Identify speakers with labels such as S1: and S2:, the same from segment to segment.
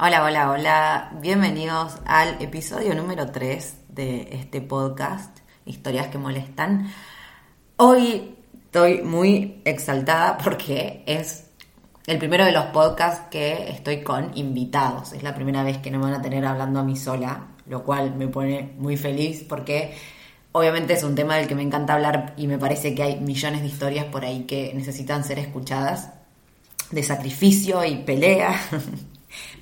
S1: Hola, hola, hola. Bienvenidos al episodio número 3 de este podcast, Historias que Molestan. Hoy estoy muy exaltada porque es el primero de los podcasts que estoy con invitados. Es la primera vez que no me van a tener hablando a mí sola, lo cual me pone muy feliz porque obviamente es un tema del que me encanta hablar y me parece que hay millones de historias por ahí que necesitan ser escuchadas, de sacrificio y pelea,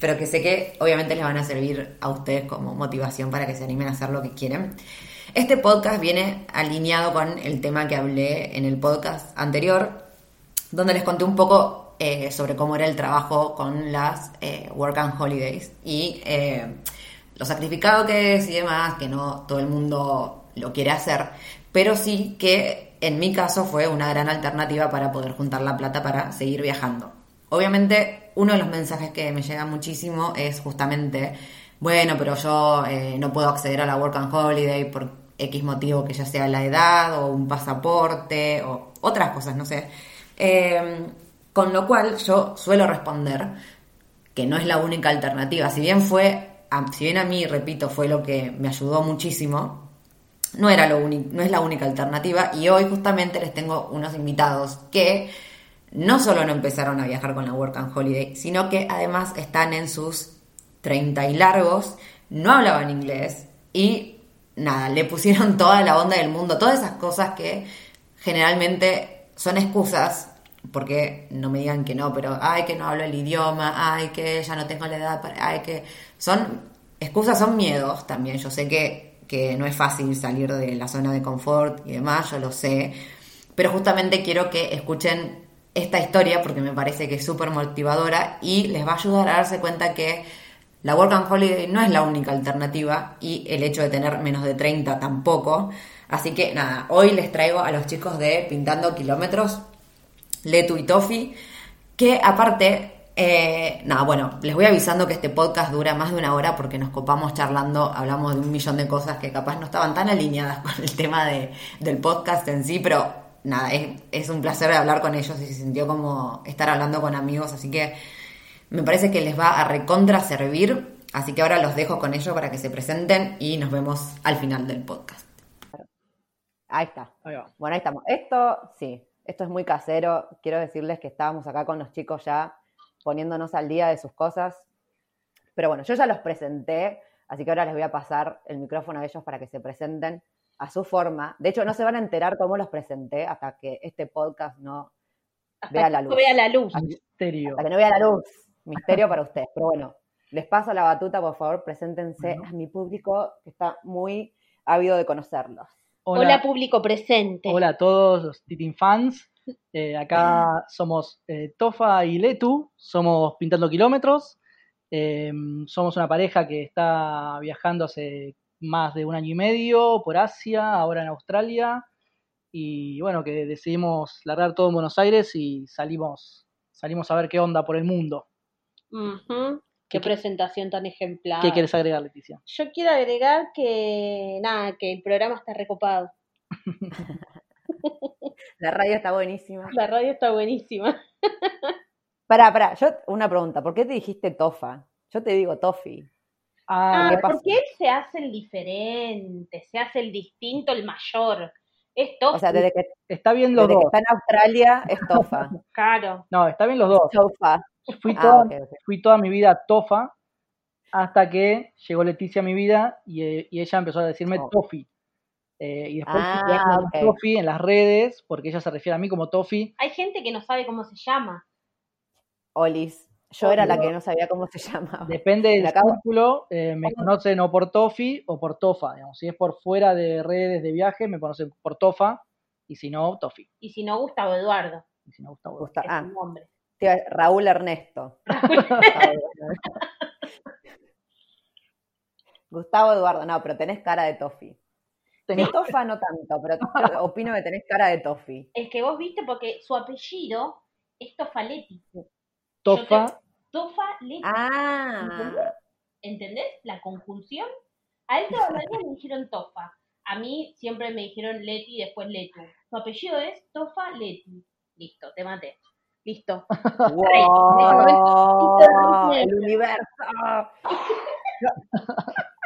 S1: pero que sé que obviamente les van a servir a ustedes como motivación para que se animen a hacer lo que quieren. Este podcast viene alineado con el tema que hablé en el podcast anterior, donde les conté un poco eh, sobre cómo era el trabajo con las eh, Work and Holidays y eh, lo sacrificado que es y demás, que no todo el mundo lo quiere hacer, pero sí que en mi caso fue una gran alternativa para poder juntar la plata para seguir viajando. Obviamente, uno de los mensajes que me llega muchísimo es justamente, bueno, pero yo eh, no puedo acceder a la Work and Holiday por X motivo que ya sea la edad o un pasaporte o otras cosas, no sé. Eh, con lo cual yo suelo responder que no es la única alternativa. Si bien fue, a- si bien a mí, repito, fue lo que me ayudó muchísimo, no, era lo no es la única alternativa y hoy justamente les tengo unos invitados que no solo no empezaron a viajar con la Work and Holiday, sino que además están en sus 30 y largos, no hablaban inglés y nada, le pusieron toda la onda del mundo, todas esas cosas que generalmente son excusas, porque no me digan que no, pero ay que no hablo el idioma, ay que ya no tengo la edad para, ay que son excusas, son miedos también, yo sé que, que no es fácil salir de la zona de confort y demás, yo lo sé, pero justamente quiero que escuchen esta historia porque me parece que es súper motivadora y les va a ayudar a darse cuenta que la Work and Holiday no es la única alternativa y el hecho de tener menos de 30 tampoco. Así que nada, hoy les traigo a los chicos de Pintando Kilómetros, Letu y Tofi, que aparte, eh, nada, bueno, les voy avisando que este podcast dura más de una hora porque nos copamos charlando, hablamos de un millón de cosas que capaz no estaban tan alineadas con el tema de, del podcast en sí, pero nada, es, es un placer hablar con ellos y se sintió como estar hablando con amigos, así que me parece que les va a recontra servir, así que ahora los dejo con ellos para que se presenten y nos vemos al final del podcast.
S2: Ahí está.
S3: Ahí va.
S2: Bueno, ahí estamos. Esto, sí, esto es muy casero. Quiero decirles que estábamos acá con los chicos ya poniéndonos al día de sus cosas. Pero bueno, yo ya los presenté, así que ahora les voy a pasar el micrófono a ellos para que se presenten a su forma. De hecho, no se van a enterar cómo los presenté hasta que este podcast no vea la
S3: que
S2: luz.
S3: no vea la luz.
S2: Misterio. Hasta que no vea la luz. Misterio para ustedes. Pero bueno, les paso la batuta, por favor, preséntense a mi público que está muy ávido de conocerlos.
S3: Hola, público presente.
S4: Hola a todos los Titin fans. Eh, acá somos eh, Tofa y Letu, somos Pintando Kilómetros. Eh, somos una pareja que está viajando hace más de un año y medio por Asia, ahora en Australia. Y bueno, que decidimos largar todo en Buenos Aires y salimos, salimos a ver qué onda por el mundo.
S3: Qué presentación tan ejemplar.
S4: ¿Qué quieres agregar, Leticia?
S3: Yo quiero agregar que nada, que el programa está recopado.
S2: La radio está buenísima.
S3: La radio está buenísima.
S2: Pará, pará, yo una pregunta, ¿por qué te dijiste Tofa? Yo te digo Tofi.
S3: Ah,
S2: ¿qué pasa?
S3: porque él se hace el diferente, se hace el distinto, el mayor. Es tofu.
S1: O sea, desde que,
S4: Está bien los
S1: desde que está en Australia es tofa.
S3: Claro.
S4: No, está bien los dos.
S1: Tofa.
S4: Fui
S1: Ah,
S4: toda, fui toda mi vida tofa hasta que llegó Leticia a mi vida y, eh, y ella empezó a decirme
S1: Oh.
S4: Tofi. Eh, y después
S1: Ah,
S4: fui como
S1: ok.
S4: Tofi en las redes, porque ella se refiere a mí como Tofi.
S3: Hay gente que no sabe cómo se llama.
S1: Olis. Yo era la que no sabía cómo se llamaba.
S4: Depende del
S1: Me acabo-
S4: círculo, eh, me conocen o por Tofi o por Tofa. Digamos. Si es por fuera de redes de viaje, me conocen por Tofa, y si no, Tofi.
S3: Y si no, Gustavo Eduardo.
S4: Y si no, Gustavo.
S1: Gusta-
S3: Es
S1: ah, te iba- Raúl Ernesto. Gustavo Eduardo, no, pero tenés cara de Tofi. De Tofa no tanto, pero opino que tenés cara de Tofi.
S3: Es que vos viste porque su apellido es Tofaletti.
S4: Tofa,
S3: Tofaletti.
S1: Ah,
S3: ¿Entendés? La conjunción. A él toda la vida me dijeron Tofa. A mí siempre me dijeron Leti y después Letu. Su apellido es Tofa Leti. Listo, te maté. Listo.
S1: wow, el universo.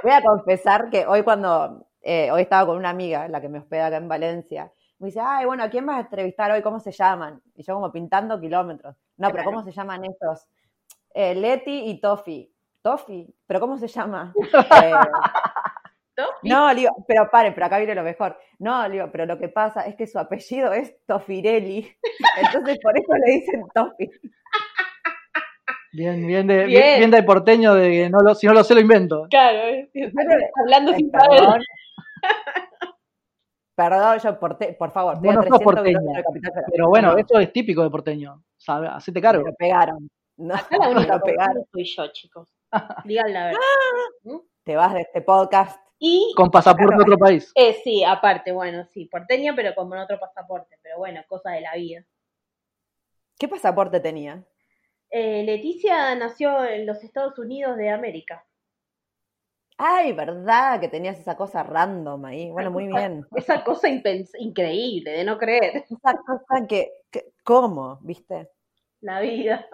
S1: Voy a confesar que hoy cuando, eh, hoy estaba con una amiga, la que me hospeda acá en Valencia, me dice, ay, bueno, ¿a quién vas a entrevistar hoy? ¿Cómo se llaman? Y yo como pintando kilómetros. No, pero ¿cómo se llaman estos? Eh, Leti y Tofi. Tofi, ¿pero cómo se llama? Eh, no, digo, pero pare, pero acá viene lo mejor. No, digo, pero lo que pasa es que su apellido es Tofirelli. Entonces por eso le dicen Tofi.
S4: bien, bien, de,
S3: Bien.
S4: bien, bien de porteño, de que no lo, si no lo sé lo invento.
S3: Claro, hablando sin saber.
S1: Perdón. Yo por, te- por favor, a
S4: no sos
S1: 300
S4: porteña,
S1: de Capital Federal.
S4: Pero bueno,
S1: No,
S4: eso es típico de porteño. ¿sabe? Hacete cargo.
S1: me lo pegaron. No,
S3: Acá la
S1: me
S3: única
S1: lo pegaron.
S3: soy yo, chicos. Digan la verdad.
S1: Te vas de este podcast.
S3: Y,
S4: Con pasaporte de otro país.
S3: eh, sí, aparte, bueno, sí, porteña, pero con otro pasaporte. Pero bueno, cosa de la vida.
S1: ¿Qué pasaporte tenía?
S3: Eh, Leticia nació en los Estados Unidos de América.
S1: Ay, verdad que tenías esa cosa random ahí. Bueno, muy bien.
S3: Esa cosa impens- increíble de no creer.
S1: Esa cosa que, que- ¿cómo? ¿Viste?
S3: La vida.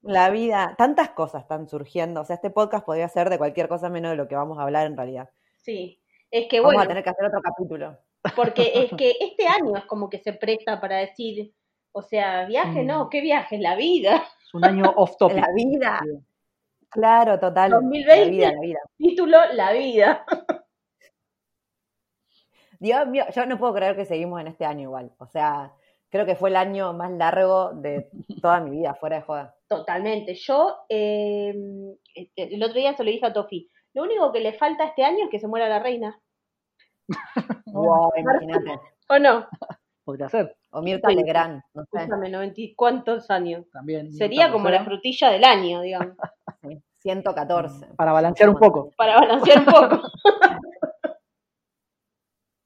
S1: La vida, tantas cosas están surgiendo. O sea, este podcast podría ser de cualquier cosa menos de lo que vamos a hablar en realidad.
S3: Sí. Es que
S1: Vamos
S3: bueno,
S1: a tener que hacer otro capítulo.
S3: porque es que este año es como que se presta para decir, o sea, viaje
S4: Mm.
S3: no, ¿qué viaje? La vida.
S4: Es un año off topic.
S1: La vida. Claro, total.
S3: 2020.
S1: La vida, la vida.
S3: Título, la vida.
S1: Dios mío, yo no puedo creer que seguimos en este año igual. O sea, creo que fue el año más largo de toda mi vida, fuera de joda.
S3: Totalmente. Yo eh, el otro día se lo dije a Tofi. Lo único que le falta este año es que se muera la reina.
S1: Wow, imagínate.
S3: ¿O no?
S4: Podría ser
S1: O Mirta
S3: Sí.
S1: Legrand, no sé.
S3: Escúchame, 90 y cuántos años.
S4: también.
S3: Sería como la frutilla del año, digamos,
S1: 114.
S4: Para balancear un poco.
S3: para balancear un poco.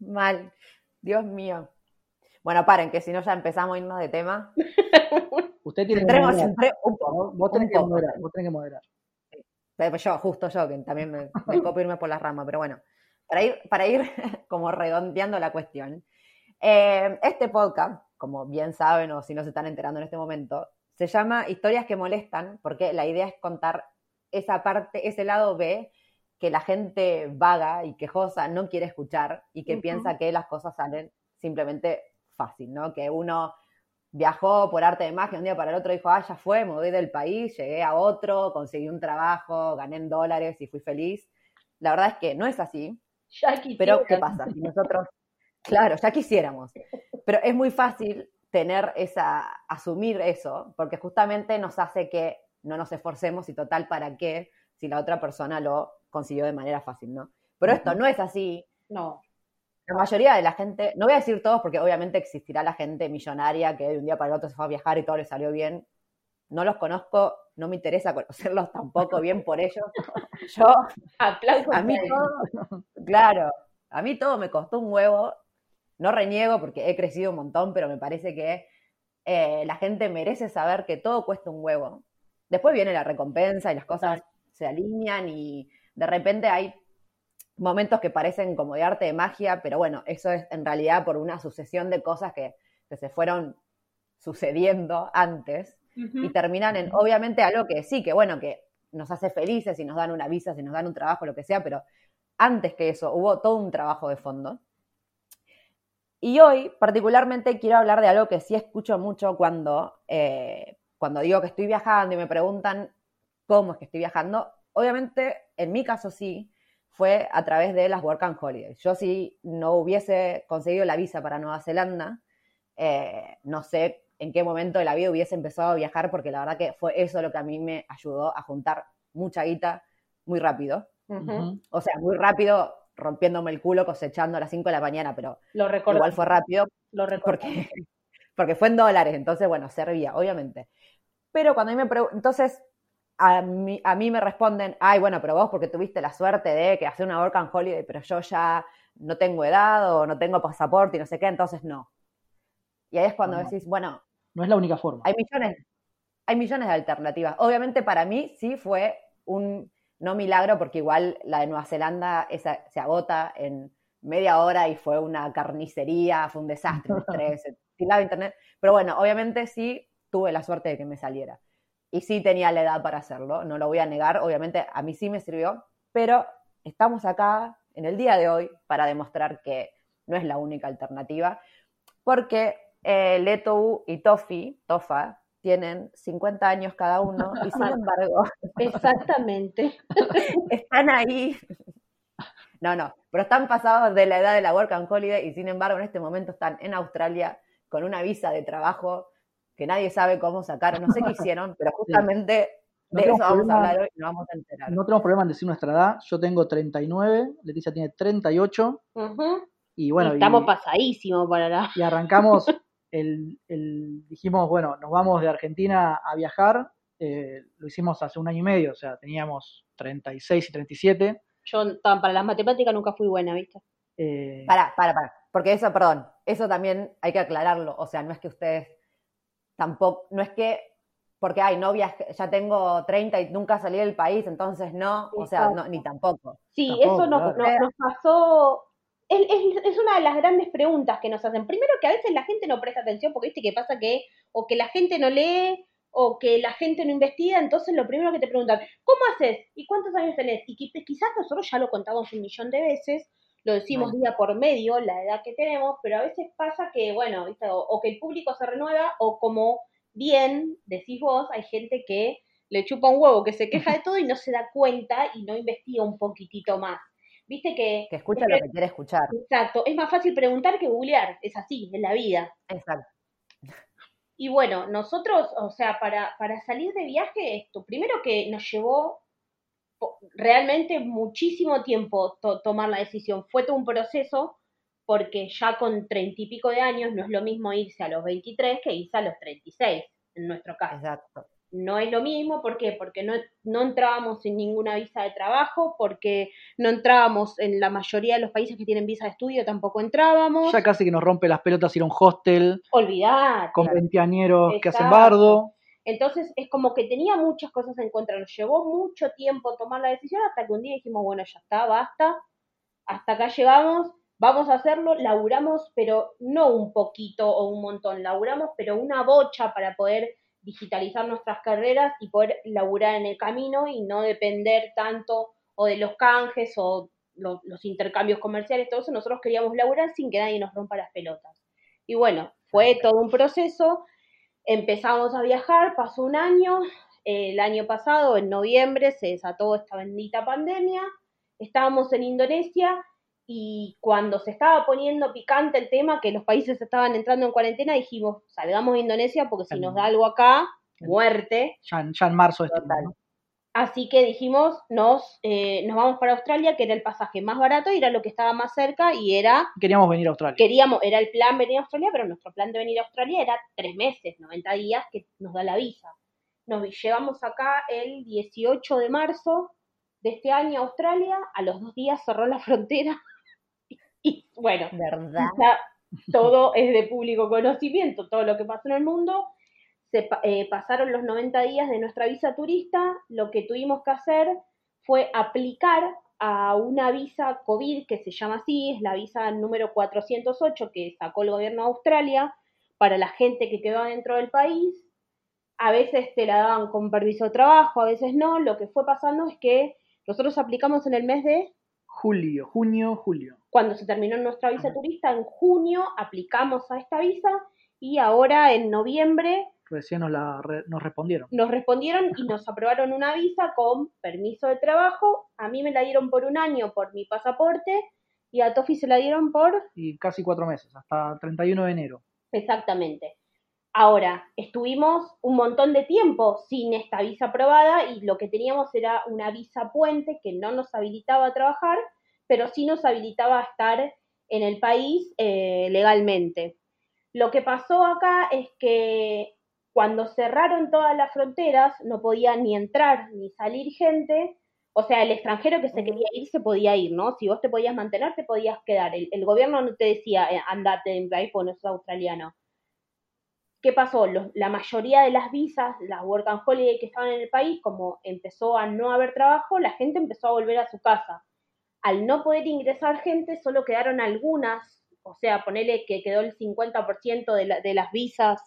S1: Mal. Dios mío. Bueno, paren, que si no ya empezamos a irnos de tema.
S4: Usted tiene que moderar.
S1: un poco.
S4: Vos, tenés que moderar. Vos tenés que moderar.
S1: Pero yo, justo yo, que también me, me copio irme por las ramas, pero bueno, para ir, para ir como redondeando la cuestión, eh, este podcast, como bien saben o si no se están enterando en este momento, se llama Historias que molestan, porque la idea es contar esa parte, ese lado B que la gente vaga y quejosa no quiere escuchar y que piensa que las cosas salen simplemente fácil, ¿no? Que uno viajó por arte de magia un día para el otro, dijo, ah, ya fue, me voy del país, llegué a otro, conseguí un trabajo, gané en dólares y fui feliz. La verdad es que no es así,
S3: Ya quisiera.
S1: pero ¿qué pasa? Si nosotros, claro, ya quisiéramos, pero es muy fácil tener esa, asumir eso, porque justamente nos hace que no nos esforcemos y total, ¿para qué? Si la otra persona lo consiguió de manera fácil, ¿no? Pero esto no es así,
S3: No.
S1: la mayoría de la gente, no voy a decir todos porque obviamente existirá la gente millonaria que de un día para el otro se fue a viajar y todo le salió bien. No los conozco, no me interesa conocerlos tampoco, bien por ellos. Yo,
S3: Aplausos.
S1: a mí todo, claro, a mí todo me costó un huevo. No reniego porque he crecido un montón, pero me parece que eh, la gente merece saber que todo cuesta un huevo. Después viene la recompensa y las cosas se alinean y de repente hay momentos que parecen como de arte de magia, pero bueno, eso es en realidad por una sucesión de cosas que, que se fueron sucediendo antes y terminan en, obviamente, algo que sí, que bueno, que nos hace felices y nos dan una visa, si nos dan un trabajo, lo que sea, pero antes que eso hubo todo un trabajo de fondo. Y hoy, particularmente, quiero hablar de algo que sí escucho mucho cuando, eh, cuando digo que estoy viajando y me preguntan cómo es que estoy viajando. Obviamente, en mi caso sí, fue a través de las Work and Holidays. Yo si no hubiese conseguido la visa para Nueva Zelanda, eh, no sé en qué momento de la vida hubiese empezado a viajar, porque la verdad que fue eso lo que a mí me ayudó a juntar mucha guita muy rápido. O sea, muy rápido, rompiéndome el culo, cosechando a las 5 de la mañana, pero
S3: Lo
S1: igual fue rápido
S3: Lo recuerdo.
S1: porque, porque fue en dólares, entonces, bueno, servía, obviamente. Pero cuando a mí me preguntan, entonces, a mí, a mí me responden, ay, bueno, pero vos porque tuviste la suerte de que hacer una work and holiday, pero yo ya no tengo edad o no tengo pasaporte y no sé qué, entonces no. Y ahí es cuando
S4: No.
S1: decís, bueno,
S4: No es la única forma.
S1: hay millones, hay millones de alternativas. Obviamente para mí sí fue un no milagro, porque igual la de Nueva Zelanda esa, se agota en media hora y fue una carnicería, fue un desastre, un estrés, internet. Pero bueno, obviamente sí tuve la suerte de que me saliera. Y sí tenía la edad para hacerlo, no lo voy a negar, obviamente a mí sí me sirvió, pero estamos acá en el día de hoy para demostrar que no es la única alternativa, porque eh, Leto y Tofi, Tofa, tienen 50 años cada uno y sin embargo
S3: Exactamente.
S1: están ahí. No, no, pero están pasados de la edad de la Work and Holiday y sin embargo en este momento están en Australia con una visa de trabajo que nadie sabe cómo sacaron, no sé qué hicieron, pero justamente
S4: No
S1: de eso vamos a
S4: problema-
S1: hablar hoy y nos vamos a enterar.
S4: No tenemos problema en decir nuestra edad. Yo tengo 39, Leticia tiene 38
S3: Ujú.
S4: y bueno,
S3: Y estamos
S4: y-
S3: pasadísimos para la.
S4: y arrancamos, el, el- dijimos, bueno, nos vamos de Argentina a viajar, eh, lo hicimos hace un año y medio, o sea, teníamos 36 y 37.
S3: Yo para las matemáticas nunca fui buena, ¿viste?
S4: eh,
S1: Para, para, para, porque eso, perdón, eso también hay que aclararlo, o sea, no es que ustedes tampoco, no es que, porque, ay, no viajé, ya tengo 30 y nunca salí del país, entonces no, o sea, no, ni tampoco.
S3: Sí,
S4: Tampoco,
S3: eso nos, pasó. Es, es- es una de las grandes preguntas que nos hacen. Primero que a veces la gente no presta atención porque viste que pasa que o que la gente no lee o que la gente no investiga, entonces lo primero que te preguntan, ¿cómo haces? ¿Y cuántos años tenés? Y qui- quizás nosotros ya lo contamos un millón de veces, lo decimos día por medio, la edad que tenemos, pero a veces pasa que, bueno, ¿viste? O, o que el público se renueva o como bien decís vos, hay gente que le chupa un huevo, que se queja de todo y no se da cuenta y no investiga un poquitito más. Viste que...
S1: Que escucha lo que quiere escuchar.
S3: Exacto, es más fácil preguntar que googlear, es así, en la vida.
S1: Exacto.
S3: Y bueno, nosotros, o sea, para, para salir de viaje, esto, primero que nos llevó realmente muchísimo tiempo to- tomar la decisión. Fue todo un proceso, porque ya con treinta y pico de años no es lo mismo irse a los 23 que irse a los 36, en nuestro caso.
S1: Exacto.
S3: No es lo mismo, ¿por qué? Porque no, no entrábamos en ninguna visa de trabajo, porque no entrábamos en la mayoría de los países que tienen visa de estudio, tampoco entrábamos.
S4: ya casi que nos rompe las pelotas ir a un hostel
S3: Olvidar.
S4: con veinteañeros que hacen bardo.
S3: Entonces es como que tenía muchas cosas en contra. Nos llevó mucho tiempo tomar la decisión hasta que un día dijimos, bueno, ya está, basta. Hasta acá llegamos, vamos a hacerlo. Laburamos, pero no un poquito o un montón. Laburamos, pero una bocha para poder digitalizar nuestras carreras y poder laburar en el camino y no depender tanto o de los canjes o lo- los intercambios comerciales, todo eso. Nosotros queríamos laburar sin que nadie nos rompa las pelotas. Y bueno, fue todo un proceso empezamos a viajar, pasó un año, el año pasado, en noviembre, se desató esta bendita pandemia, estábamos en Indonesia y cuando se estaba poniendo picante el tema, que los países estaban entrando en cuarentena, dijimos, salgamos de Indonesia porque si nos da algo acá, muerte.
S4: Ya, en- ya en marzo este
S1: Total.
S4: año, ¿no?
S3: Así que dijimos, nos, eh, nos vamos para Australia, que era el pasaje más barato y era lo que estaba más cerca y era
S4: Queríamos venir a Australia.
S3: queríamos, era el plan venir a Australia, pero nuestro plan de venir a Australia era tres meses, 90 días que nos da la visa. Nos llevamos acá el 18 de marzo de este año a Australia, a los dos días cerró la frontera y bueno,
S1: ¿Verdad?
S3: todo es de público conocimiento, todo lo que pasó en el mundo. Se eh, pasaron los 90 días de nuestra visa turista, lo que tuvimos que hacer fue aplicar a una visa COVID que se llama así, es la visa número 408 que sacó el gobierno de Australia para la gente que quedó dentro del país. A veces te la daban con permiso de trabajo, a veces no. Lo que fue pasando es que nosotros aplicamos en el mes de
S4: Julio, junio, julio.
S3: cuando se terminó nuestra visa turista, en junio aplicamos a esta visa y ahora en noviembre
S4: Recién nos, la nos respondieron.
S3: nos respondieron y nos aprobaron una visa con permiso de trabajo. A mí me la dieron por un año por mi pasaporte y a Tofi se la dieron por
S4: Y casi cuatro meses, hasta el 31 de enero.
S3: exactamente. Ahora, estuvimos un montón de tiempo sin esta visa aprobada y lo que teníamos era una visa puente que no nos habilitaba a trabajar, pero sí nos habilitaba a estar en el país eh, legalmente. Lo que pasó acá es que cuando cerraron todas las fronteras no podía ni entrar ni salir gente, o sea, el extranjero que se quería ir se podía ir, ¿no? Si vos te podías mantener, te podías quedar. El, el gobierno no te decía, eh, andate de mi país porque no sos australiano. ¿Qué pasó? Los- la mayoría de las visas, las work and holiday que estaban en el país, como empezó a no haber trabajo, la gente empezó a volver a su casa. Al no poder ingresar gente, solo quedaron algunas, o sea, ponele que quedó el 50% de, la- de las visas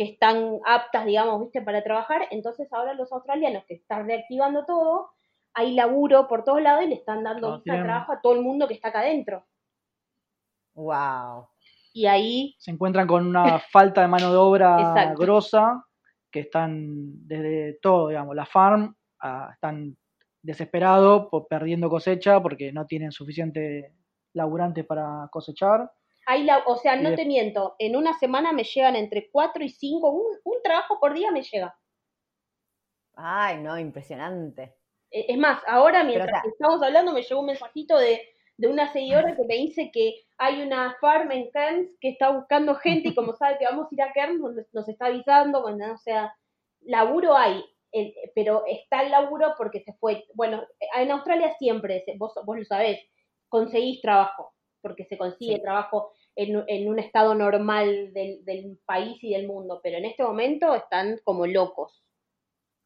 S3: que están aptas, digamos, viste, para trabajar. Entonces ahora los australianos que están reactivando todo, hay laburo por todos lados y le están dando
S4: No,
S3: visa de
S4: tienen-
S3: trabajo a todo el mundo que está acá adentro.
S1: Wow.
S3: Y ahí
S4: Se encuentran con una falta de mano de obra grosa, que están desde todo, digamos, la farm, a- están desesperados, por, perdiendo cosecha porque no tienen suficiente laburantes para cosechar.
S3: Hay la, o sea, no te miento, en una semana me llegan entre 4 y 5, un, un trabajo por día me llega.
S1: Ay, no, impresionante.
S3: Eh, Es más, ahora mientras que estamos hablando me llegó un mensajito de, de una seguidora que me dice que hay una farm en Cairns que está buscando gente y como sabe que vamos a ir a Cairns nos, nos está avisando, bueno, o sea, laburo hay, el- pero está el laburo porque se fue, bueno, en Australia siempre, vos, vos lo sabés, conseguís trabajo, porque se consigue
S1: Sí.
S3: trabajo en, en un estado normal del, del país y del mundo, pero en este momento están como locos.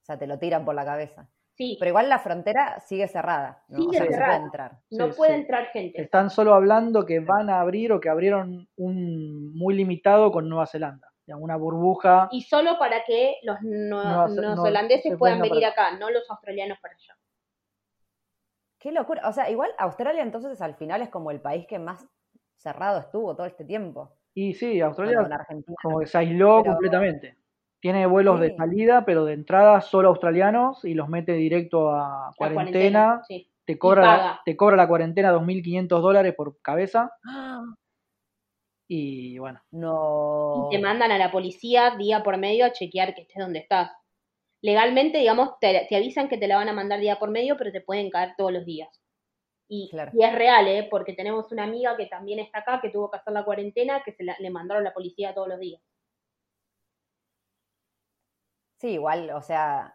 S1: O sea, te lo tiran por la cabeza.
S3: Sí,
S1: Pero igual la frontera sigue cerrada. ¿no?
S3: Sigue
S1: o sea, no puede entrar.
S3: no
S4: Sí,
S3: puede
S4: sí.
S3: entrar gente.
S4: Están solo hablando que van a abrir o que abrieron un muy limitado con Nueva Zelanda. Una burbuja.
S3: y solo para que los no- neozelandeses
S4: se
S3: puedan venir
S4: para
S3: acá, no los australianos para allá.
S1: Qué locura. O sea, igual Australia entonces al final es como el país que más cerrado estuvo todo este tiempo.
S4: Y sí, Australia
S1: Bueno, con Argentina.
S4: como que se aisló
S1: Pero-
S4: completamente. Tiene vuelos de salida, pero de entrada solo australianos y los mete directo a
S3: La
S4: cuarentena.
S3: sí.
S4: Te, cobra la, te cobra la cuarentena 2.500 dólares por cabeza.
S1: ¡Ah!
S4: Y bueno,
S1: No.
S3: Y te mandan a la policía día por medio a chequear que estés donde estás. Legalmente, digamos, te, te avisan que te la van a mandar día por medio, pero te pueden caer todos los días. Y,
S1: Claro.
S3: y es real, ¿eh? Porque tenemos una amiga que también está acá, que tuvo que hacer la cuarentena, que se la- le mandaron la policía todos los días.
S1: Sí, igual, o sea,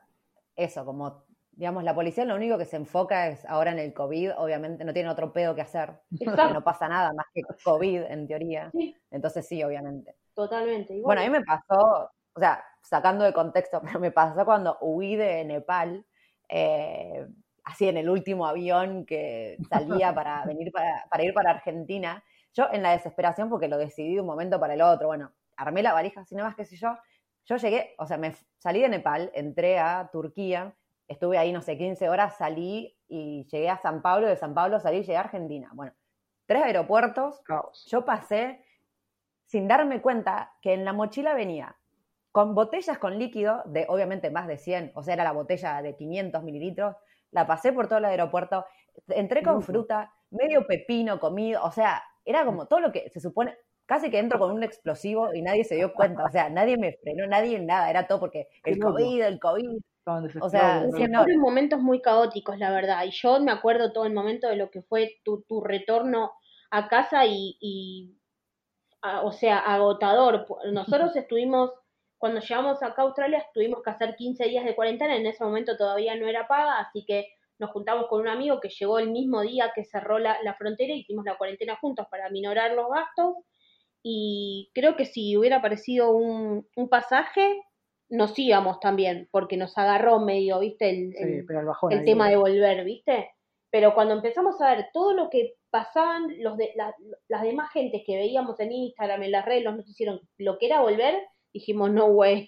S1: eso, como, digamos, la policía lo único que se enfoca es ahora en el COVID, obviamente no tiene otro pedo que hacer,
S3: Exacto.
S1: no pasa nada más que COVID en teoría.
S3: Sí,
S1: Entonces sí, obviamente.
S3: totalmente. Y
S1: Bueno, a mí me pasó, o sea, sacando de contexto, pero me pasó cuando huí de Nepal, eh, así en el último avión que salía para venir para, para ir para Argentina. Yo en la desesperación, porque lo decidí de un momento para el otro, bueno, armé la valija, así nomás, qué sé yo. Yo llegué, o sea, me salí de Nepal, entré a Turquía, estuve ahí, no sé, 15 horas, salí y llegué a San Pablo, de San Pablo salí y llegué a Argentina. Bueno, tres aeropuertos,
S4: caos.
S1: yo pasé sin darme cuenta que en la mochila venía con botellas con líquido de obviamente más de 100, o sea, era la botella de 500 mililitros, la pasé por todo el aeropuerto, entré con fruta, medio pepino comido, o sea, era como todo lo que se supone, casi que entro con un explosivo y nadie se dio cuenta, o sea, nadie me frenó, nadie nada, era todo porque
S4: Qué
S1: el
S4: loco.
S1: COVID, el COVID, O sea.
S3: Fueron momentos muy caóticos, la verdad. Y yo me acuerdo todo el momento de lo que fue tu, tu retorno a casa y, y a- o sea, agotador. Nosotros estuvimos, cuando llegamos acá a Australia, tuvimos que hacer 15 días de cuarentena. En ese momento todavía no era paga, así que nos juntamos con un amigo que llegó el mismo día que cerró la, la frontera y hicimos la cuarentena juntos para minorar los gastos. Y creo que si hubiera aparecido un, un pasaje, nos íbamos también, porque nos agarró medio, ¿viste? El,
S4: Sí,
S3: el-
S4: pega el bajón
S3: el tema de volver, ¿viste? Pero cuando empezamos a ver todo lo que pasaban los de, la- las demás gentes que veíamos en Instagram, en las redes, los noticieros, lo que era volver, dijimos, no, güey.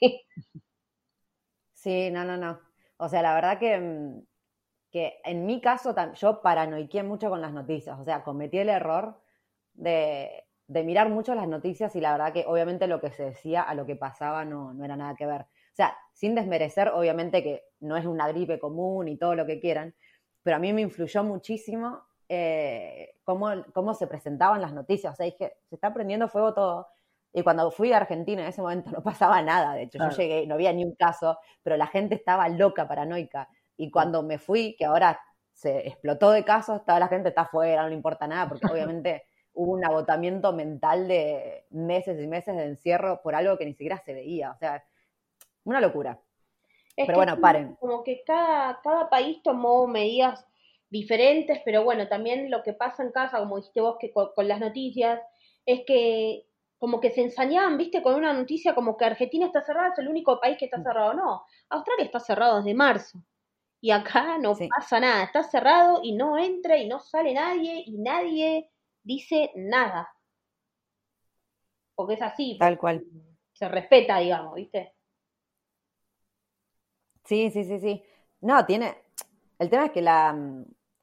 S1: Sí, no, no, no. O sea, la verdad que mm, que en mi caso yo paranoiqué mucho con las noticias, o sea, cometí el error de, de, mirar mucho las noticias y la verdad que obviamente lo que se decía a lo que pasaba no, no era nada que ver. O sea, sin desmerecer, obviamente que no es una gripe común y todo lo que quieran, pero a mí me influyó muchísimo eh, cómo, cómo se presentaban las noticias. O sea, dije, se está prendiendo fuego todo. Y cuando fui a Argentina en ese momento no pasaba nada, de hecho, yo llegué, no había ni un caso, pero la gente estaba loca, paranoica. Y cuando me fui, que ahora se explotó de casos, toda la gente está afuera, no le importa nada, porque obviamente hubo un agotamiento mental de meses y meses de encierro por algo que ni siquiera se veía. O sea, una locura. pero bueno, paren.
S3: Como que cada, cada país tomó medidas diferentes, pero bueno, también lo que pasa en casa, como dijiste vos, que con las noticias, es que como que se ensañaban, viste, con una noticia como que Argentina está cerrada, es el único país que está mm. cerrado. No, Australia está cerrado desde marzo. Y acá no pasa nada, está cerrado y no entra y no sale nadie y nadie dice nada. Porque es así.
S1: Tal cual.
S3: Se respeta, digamos, ¿viste?
S1: Sí, sí, sí, sí. No, tiene. El tema es que la.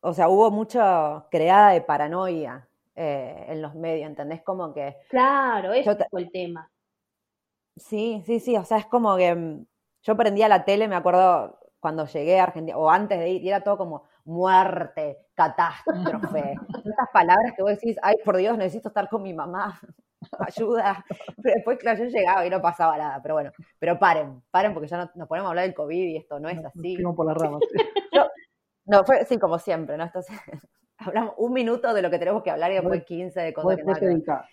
S1: O sea, hubo mucha creada de paranoia eh, en los medios, ¿entendés? Como que...
S3: Claro, eso fue el tema.
S1: Sí, sí, sí, o sea, es como que mm, yo prendía la tele, me acuerdo cuando llegué a Argentina, o antes de ir, y era todo como muerte, catástrofe, esas palabras que vos decís, ay, por Dios, necesito estar con mi mamá, ayuda. Pero después, claro, yo llegaba y no pasaba nada, pero bueno, pero paren, paren porque ya no, nos ponemos a hablar del COVID y esto no es así.
S4: por las ramas.
S1: no, fue así como siempre, ¿no? Esto hablamos un minuto de lo que tenemos que hablar y después 15 de cosas que nada editar.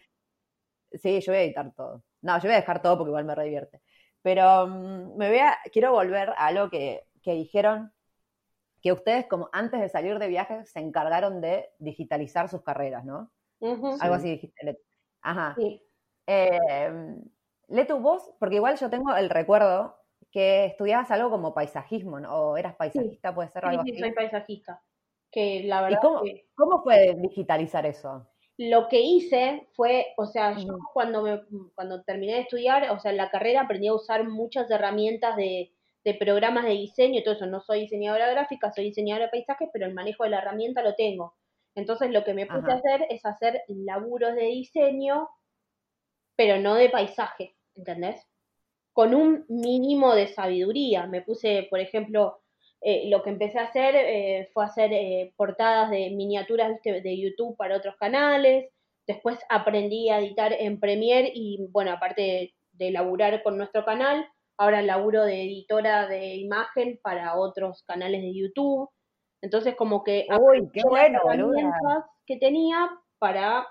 S1: Sí, yo voy a editar todo. No, yo voy a dejar todo porque igual me redivierte. Pero mm, me voy a, quiero volver a algo que, que dijeron que ustedes, como antes de salir de viaje, se encargaron de digitalizar sus carreras, ¿no? Algo así dijiste. Ajá. Sí. Eh, Letu, vos, porque igual yo tengo el recuerdo que estudiabas algo como paisajismo, ¿no? O eras paisajista, puede ser algo
S3: sí,
S1: sí,
S3: soy paisajista que la verdad...
S1: cómo, cómo fue digitalizar eso?
S3: Lo que hice fue, o sea, yo cuando, me, cuando terminé de estudiar, o sea, en la carrera aprendí a usar muchas herramientas de, de programas de diseño y todo eso. No soy diseñadora gráfica, soy diseñadora de paisajes, pero el manejo de la herramienta lo tengo. Entonces lo que me puse a hacer es hacer laburos de diseño, pero no de paisaje, ¿entendés? Con un mínimo de sabiduría. Me puse, por ejemplo, eh, lo que empecé a hacer eh, fue hacer eh, portadas de miniaturas de YouTube para otros canales. Después aprendí a editar en Premiere y, bueno, aparte de, de laburar con nuestro canal, ahora laburo de editora de imagen para otros canales de YouTube. Entonces, como que
S1: Uy, qué bueno,
S3: herramientas que tenía para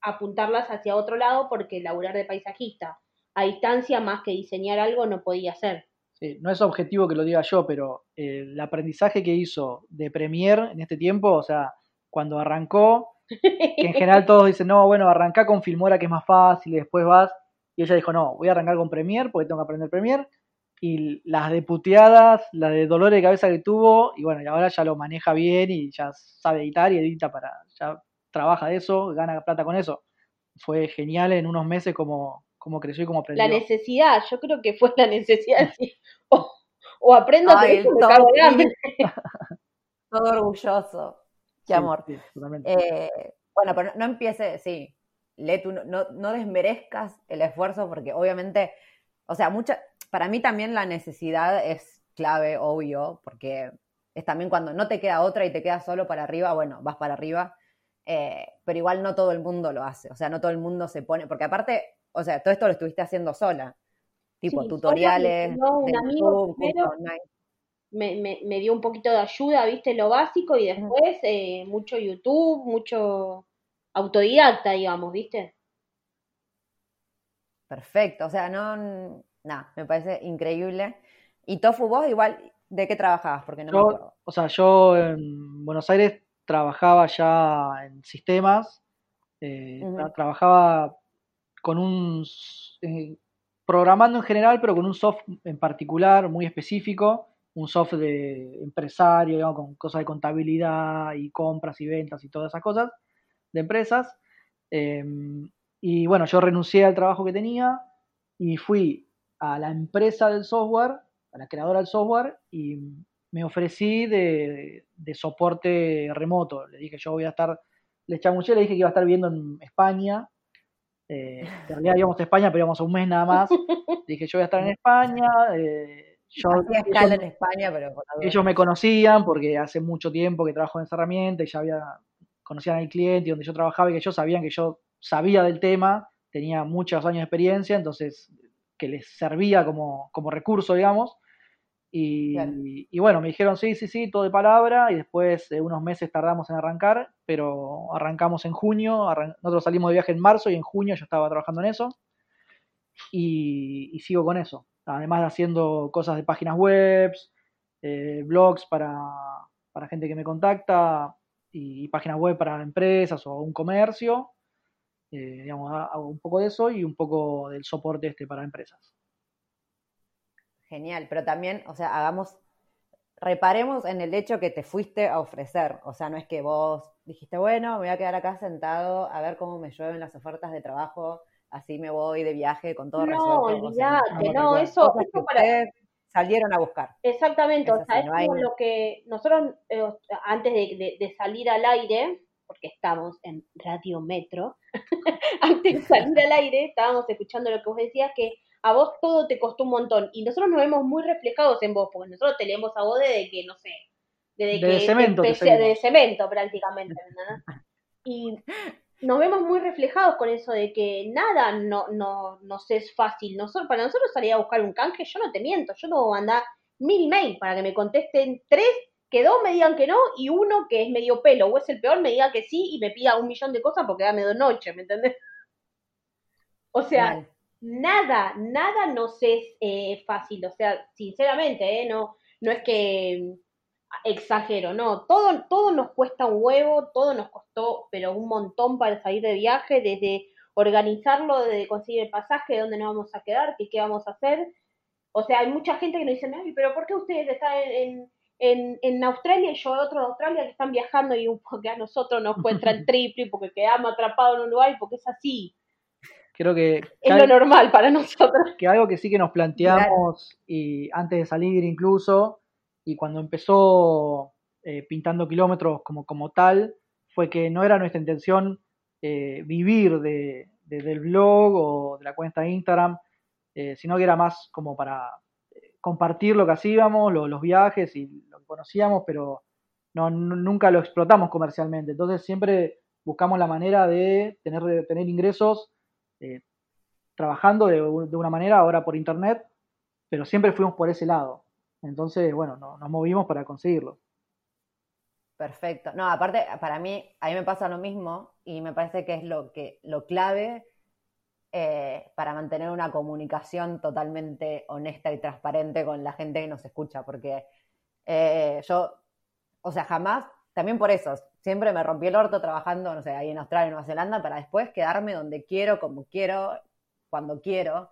S3: apuntarlas hacia otro lado, porque laburar de paisajista a distancia más que diseñar algo no podía hacer.
S4: No es objetivo que lo diga yo, pero eh, el aprendizaje que hizo de Premiere en este tiempo, o sea, cuando arrancó, que en general todos dicen, no, bueno, arranca con Filmora que es más fácil y después vas, y ella dijo, no, voy a arrancar con Premiere porque tengo que aprender Premiere, y las deputeadas, las de dolor de cabeza que tuvo, y bueno, y ahora ya lo maneja bien y ya sabe editar y edita para, ya trabaja de eso, gana plata con eso. Fue genial en unos meses como, como creció y como aprendió.
S3: La necesidad, yo creo que fue la necesidad. o, aprendo a
S1: todo, todo orgulloso. Qué amor. Eh, bueno, pero no, empiece, sí, Letu, no, no desmerezcas el esfuerzo porque obviamente, o sea, mucha, para mí también la necesidad es clave, obvio, porque es también cuando no te queda otra y te quedas solo para arriba, bueno, vas para arriba, eh, pero igual no todo el mundo lo hace, o sea, no todo el mundo se pone, porque aparte, o sea, todo esto lo estuviste haciendo sola, tipo tutoriales, un amigo
S3: me, me, me, dio un poquito de ayuda, viste, lo básico, y después eh, mucho YouTube, mucho autodidacta, digamos, viste.
S1: Perfecto, o sea, no, nada, me parece increíble. ¿Y Tofu, vos igual, de qué trabajabas? Porque no
S4: yo, O sea, yo en Buenos Aires trabajaba ya en sistemas, eh, trabajaba con un eh, programando en general, pero con un soft en particular muy específico, un soft de empresario, con cosas de contabilidad y compras y ventas y todas esas cosas de empresas. Em, y bueno, yo renuncié al trabajo que tenía y fui a la empresa del software, a la creadora del software, y me ofrecí de, soporte remoto. Le dije, yo voy a estar, le chamuché, le dije que iba a estar viviendo en España. Eh, en realidad íbamos a España, pero íbamos a un mes nada más. dije, yo voy a estar en España. Eh, yo,
S1: Hacía escala
S4: ellos,
S1: en España, pero
S4: ellos me conocían porque hace mucho tiempo que trabajo en esa herramienta y ya había, conocían al cliente donde yo trabajaba y que ellos sabían que yo sabía del tema, tenía muchos años de experiencia, entonces que les servía como, como recurso, digamos. Y, bueno, me dijeron sí, sí, sí, todo de palabra, y después de unos meses tardamos en arrancar, pero arrancamos en junio, nosotros salimos de viaje en marzo y en junio yo estaba trabajando en eso, y, sigo con eso, además de haciendo cosas de páginas web, eh, blogs para, para gente que me contacta, y, páginas web para empresas o un comercio, eh, digamos, ha- hago un poco de eso y un poco del soporte este para empresas.
S1: Genial, pero también, o sea, hagamos, reparemos en el hecho que te fuiste a ofrecer, o sea, no es que vos dijiste, bueno, me voy a quedar acá sentado a ver cómo me llueven las ofertas de trabajo, así me voy de viaje con todo
S3: No,
S1: resuelto. o sea,
S3: olvídate,
S4: no,
S3: eso, eso para,
S1: salieron a buscar.
S3: Exactamente,
S1: Es
S3: o sea, es
S1: no
S3: como lo que nosotros eh, antes de, de- de salir al aire, porque estamos en Radio Metro, antes de salir al aire estábamos escuchando lo que vos decías, que a vos todo te costó un montón y nosotros nos vemos muy reflejados en vos, porque nosotros te leemos a vos desde que, no sé, desde
S4: De
S3: que
S4: cemento te
S3: empecé, de cemento prácticamente. Y nos vemos muy reflejados con eso de que nada no, no, nos es fácil. Nosotros, para nosotros salir a buscar un canje, yo no te miento, yo no voy a mandar mil mails para que me contesten tres, que dos me digan que no, y uno que es medio pelo, o es el peor, me diga que sí y me pida un millón de cosas porque dame dos noches, ¿me entendés? O sea,
S1: Mal.
S3: Nada, nada nos es eh, fácil, o sea, sinceramente, ¿eh? no, no es que exagero, no, todo, todo nos cuesta un huevo, todo nos costó, pero un montón para salir de viaje, desde organizarlo, desde conseguir el pasaje, de dónde nos vamos a quedar, qué, qué vamos a hacer. O sea, hay mucha gente que nos dice, ay, pero ¿por qué ustedes están en, en, en Australia y yo otro de Australia que están viajando y un porque a nosotros nos cuesta el triple porque quedamos atrapados en un lugar y porque es así?
S4: Creo que,
S3: Es lo normal para nosotros.
S4: que algo que sí que nos planteamos y antes de salir incluso y cuando empezó eh, pintando kilómetros como, como tal fue que no era nuestra intención eh, vivir de, de- del blog o de la cuenta de Instagram eh, sino que era más como para eh, compartir lo que hacíamos lo- los viajes y lo que conocíamos pero no, nu- nunca lo explotamos comercialmente entonces siempre buscamos la manera de tener, de tener ingresos eh, trabajando de, una manera, ahora por internet, pero siempre fuimos por ese lado. Entonces, bueno, no- nos movimos para conseguirlo.
S1: Perfecto. No, aparte, para mí, a mí me pasa lo mismo y me parece que es lo que, lo clave eh, para mantener una comunicación totalmente honesta y transparente con la gente que nos escucha, porque eh, yo, o sea, jamás, también por eso, siempre me rompí el orto trabajando, no sé, ahí en Australia, en Nueva Zelanda, para después quedarme donde quiero, como quiero, cuando quiero,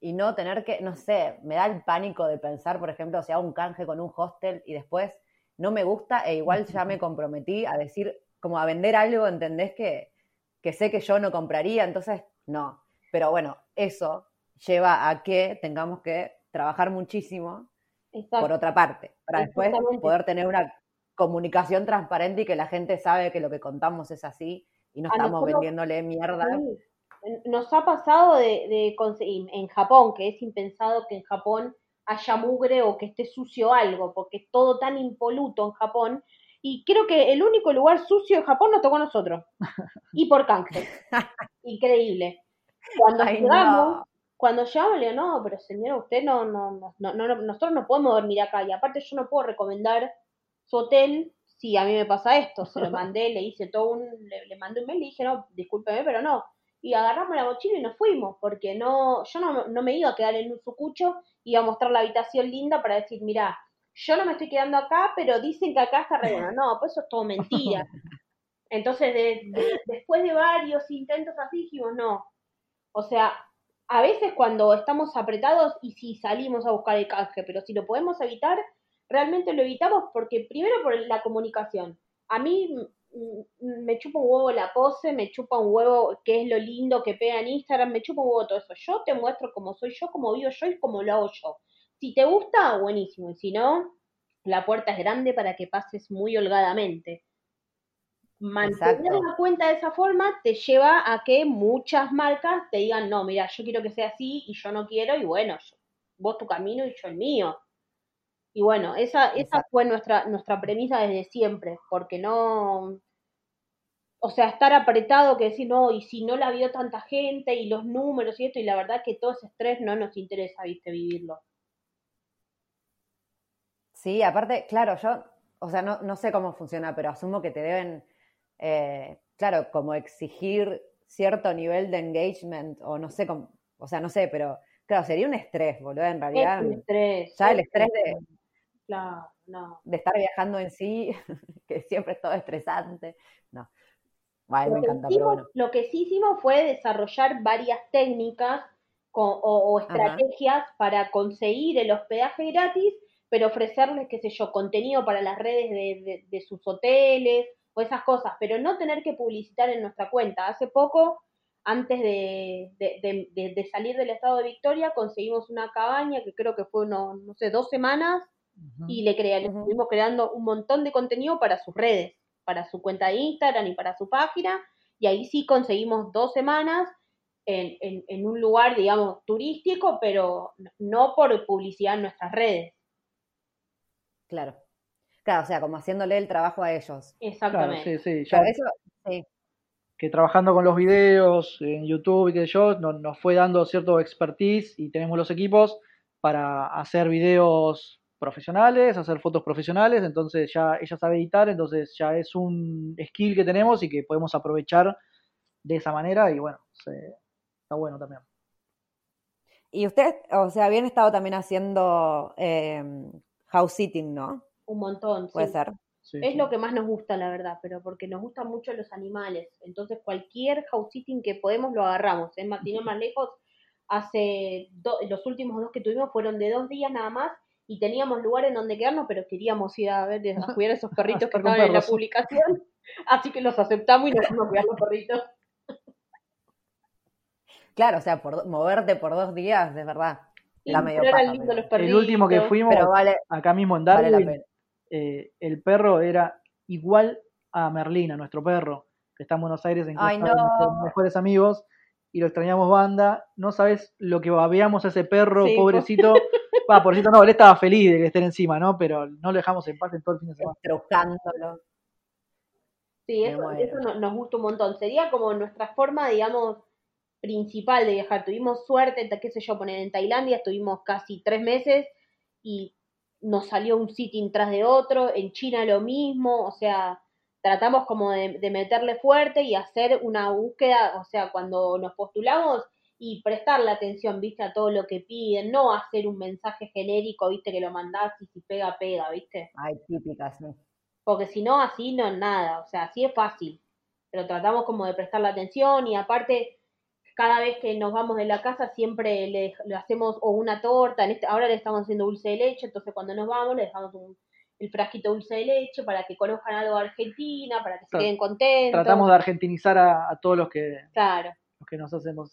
S1: y no tener que, no sé, me da el pánico de pensar, por ejemplo, si hago un canje con un hostel y después no me gusta e igual ya me comprometí a decir, como a vender algo, ¿entendés? Que, que sé que yo no compraría, entonces no. Pero bueno, eso lleva a que tengamos que trabajar muchísimo
S3: Exacto.
S1: por otra parte, para después poder tener una comunicación transparente y que la gente sabe que lo que contamos es así y no
S3: A
S1: estamos
S3: nosotros-
S1: vendiéndole mierda.
S3: Nos ha pasado de, de conseguir en Japón, que es impensado que en Japón haya mugre o que esté sucio algo, porque es todo tan impoluto en Japón. Y creo que el único lugar sucio de Japón nos tocó a nosotros. Y por canje. Increíble. Cuando
S1: Ay,
S3: llegamos,
S1: no.
S3: cuando llegamos, le digo, no, pero señora, usted no, no, no, no, nosotros no podemos dormir acá. Y aparte yo no puedo recomendar su hotel si a mí me pasa esto. Se lo mandé, le hice todo un, le, le mandé un mail y dije, no, discúlpeme, pero no. Y agarramos la mochila y nos fuimos, porque no, yo no, no me iba a quedar en un sucucho, iba a mostrar la habitación linda para decir, mira, yo no me estoy quedando acá, pero dicen que acá está re bueno. No, pues eso es todo mentira. Entonces, de- después de varios intentos así, dijimos, no. O sea, a veces cuando estamos apretados y si salimos a buscar el canje, pero si lo podemos evitar, realmente lo evitamos porque primero por la comunicación. A mí me chupa un huevo la pose, me chupa un huevo qué es lo lindo que pega en Instagram, me chupa un huevo todo eso. Yo te muestro cómo soy yo, cómo vivo yo y cómo lo hago yo. Si te gusta, buenísimo. Y si no, la puerta es grande para que pases muy holgadamente. Mantener
S1: Exacto.
S3: la cuenta de esa forma te lleva a que muchas marcas te digan, no, mira, yo quiero que sea así y yo no quiero, y bueno, vos tu camino y yo el mío. Y bueno, esa, esa
S1: Exacto.
S3: fue nuestra, nuestra premisa desde siempre, porque no, o sea, estar apretado que decir, no, y si no la vio tanta gente y los números y esto, y la verdad que todo ese estrés no nos interesa, viste, vivirlo.
S1: Sí, aparte, claro, yo, o sea, no, no sé cómo funciona, pero asumo que te deben, eh, claro, como exigir cierto nivel de engagement, o no sé cómo, o sea, no sé, pero claro, sería un estrés, boludo, en realidad,
S3: Es un estrés.
S1: ya el
S3: es
S1: estrés de,
S3: estrés. Claro, no.
S1: de estar viajando en sí, que siempre es todo estresante, no. Ay, me
S3: Lo que,
S1: encanta, pero
S3: hicimos,
S1: bueno.
S3: lo que sí hicimos fue desarrollar varias técnicas o, o estrategias para conseguir el hospedaje gratis, pero ofrecerles, qué sé yo, contenido para las redes de, de- de sus hoteles o esas cosas, pero no tener que publicitar en nuestra cuenta. Hace poco, antes de, de- de- de- salir del estado de Victoria, conseguimos una cabaña que creo que fue, uno, no sé, dos semanas y le, crea- le estuvimos creando un montón de contenido para sus redes, para su cuenta de Instagram y para su página, y ahí sí conseguimos dos semanas en, en- en un lugar, digamos, turístico, pero no por publicidad en nuestras redes.
S1: Claro. Claro, o sea, como haciéndole el trabajo a ellos.
S4: Claro,
S3: Exactamente.
S4: sí, sí. Ya
S1: Claro, eso, sí,
S4: que trabajando con los videos en YouTube y que yo, no- nos fue dando cierto expertise y tenemos los equipos para hacer videos profesionales, hacer fotos profesionales, entonces ya ella sabe editar, entonces ya es un skill que tenemos y que podemos aprovechar de esa manera y bueno, se- está bueno también.
S1: Y ustedes, o sea, habían estado también haciendo eh, house sitting, ¿no?
S3: Un montón.
S1: Puede
S3: sí.
S1: ser.
S4: Sí,
S3: Es
S4: sí.
S3: lo que más nos gusta, la verdad, pero porque nos gustan mucho los animales. Entonces, cualquier house sitting que podemos lo agarramos. Sin ir más lejos, hace do- los últimos dos que tuvimos fueron de dos días nada más y teníamos lugar en donde quedarnos, pero queríamos ir a ver, a cuidar a esos perritos que estaban en la publicación. Así que los aceptamos y nos fuimos a cuidar los perritos.
S1: Claro, o sea, por, moverte por dos días, de verdad.
S3: Y
S1: Da medio
S3: pero eran
S1: paja,
S3: lindos
S1: pero-
S3: los perritos.
S4: El último que fuimos,
S1: Pero vale,
S4: acá mismo en
S1: vale la
S4: Darwin,
S1: pena.
S4: eh, el perro era igual a Merlina, nuestro perro, que está en Buenos Aires en
S1: Ay,
S4: de nuestros
S1: no.
S4: mejores amigos, y lo extrañamos banda. No sabes lo que babeamos a ese perro,
S3: Sí,
S4: pobrecito. Va, pobrecito, no, él estaba feliz de que estén encima, ¿no? Pero no lo dejamos en paz en todo el fin de semana.
S1: estrujándolo.
S3: Sí, eso, eso no- nos gusta un montón. Sería como nuestra forma, digamos, principal de viajar. Tuvimos suerte, qué sé yo, poner en Tailandia, estuvimos casi tres meses y nos salió un sitting tras de otro. En China lo mismo, o sea, tratamos como de, de meterle fuerte y hacer una búsqueda, o sea, cuando nos postulamos y prestarle atención, viste, a todo lo que piden, no hacer un mensaje genérico, viste, que lo mandás y si pega, pega, viste.
S1: Ay, típicas, sí.
S3: Porque si no, así no es nada. O sea, así es fácil. Pero tratamos como de prestarle atención y aparte, cada vez que nos vamos de la casa siempre le, le hacemos o una torta. En este, ahora le estamos haciendo dulce de leche, entonces cuando nos vamos le dejamos un, el frasquito dulce de leche para que conozcan algo de Argentina, para que se queden contentos.
S4: Tratamos de argentinizar a, a todos los que,
S3: Claro.
S4: los que nos hacemos.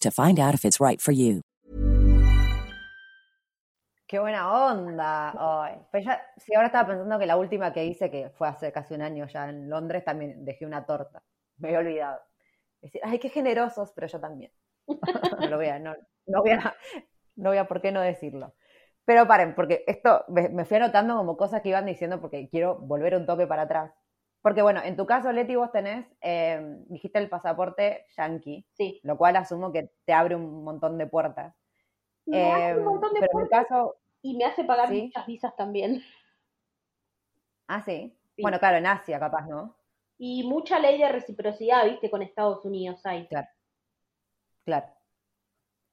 S5: to find out if it's right for you.
S1: Qué buena onda. Ay. Pero ya, sí, ahora estaba pensando que la última que hice, que fue hace casi un año ya en Londres, también dejé una torta. Me había olvidado. Decir, ay, qué generosos, pero yo también. no lo voy a, no, no voy a, no voy a por qué no decirlo. Pero paren, porque esto me, me fui anotando como cosas que iban diciendo porque quiero volver un toque para atrás. Porque bueno, en tu caso, Leti, vos tenés, eh, dijiste el pasaporte yankee,
S3: Sí.
S1: lo cual asumo que te abre un montón de puertas.
S3: Me un
S1: Eh,
S3: montón de
S1: pero en mi
S3: puertas
S1: caso,
S3: y me hace pagar
S1: Sí.
S3: muchas visas también.
S1: ah, sí.
S3: Sí.
S1: Bueno, claro, en Asia capaz, ¿no?
S3: Y mucha ley de reciprocidad, viste, con Estados Unidos hay.
S1: Claro. Claro.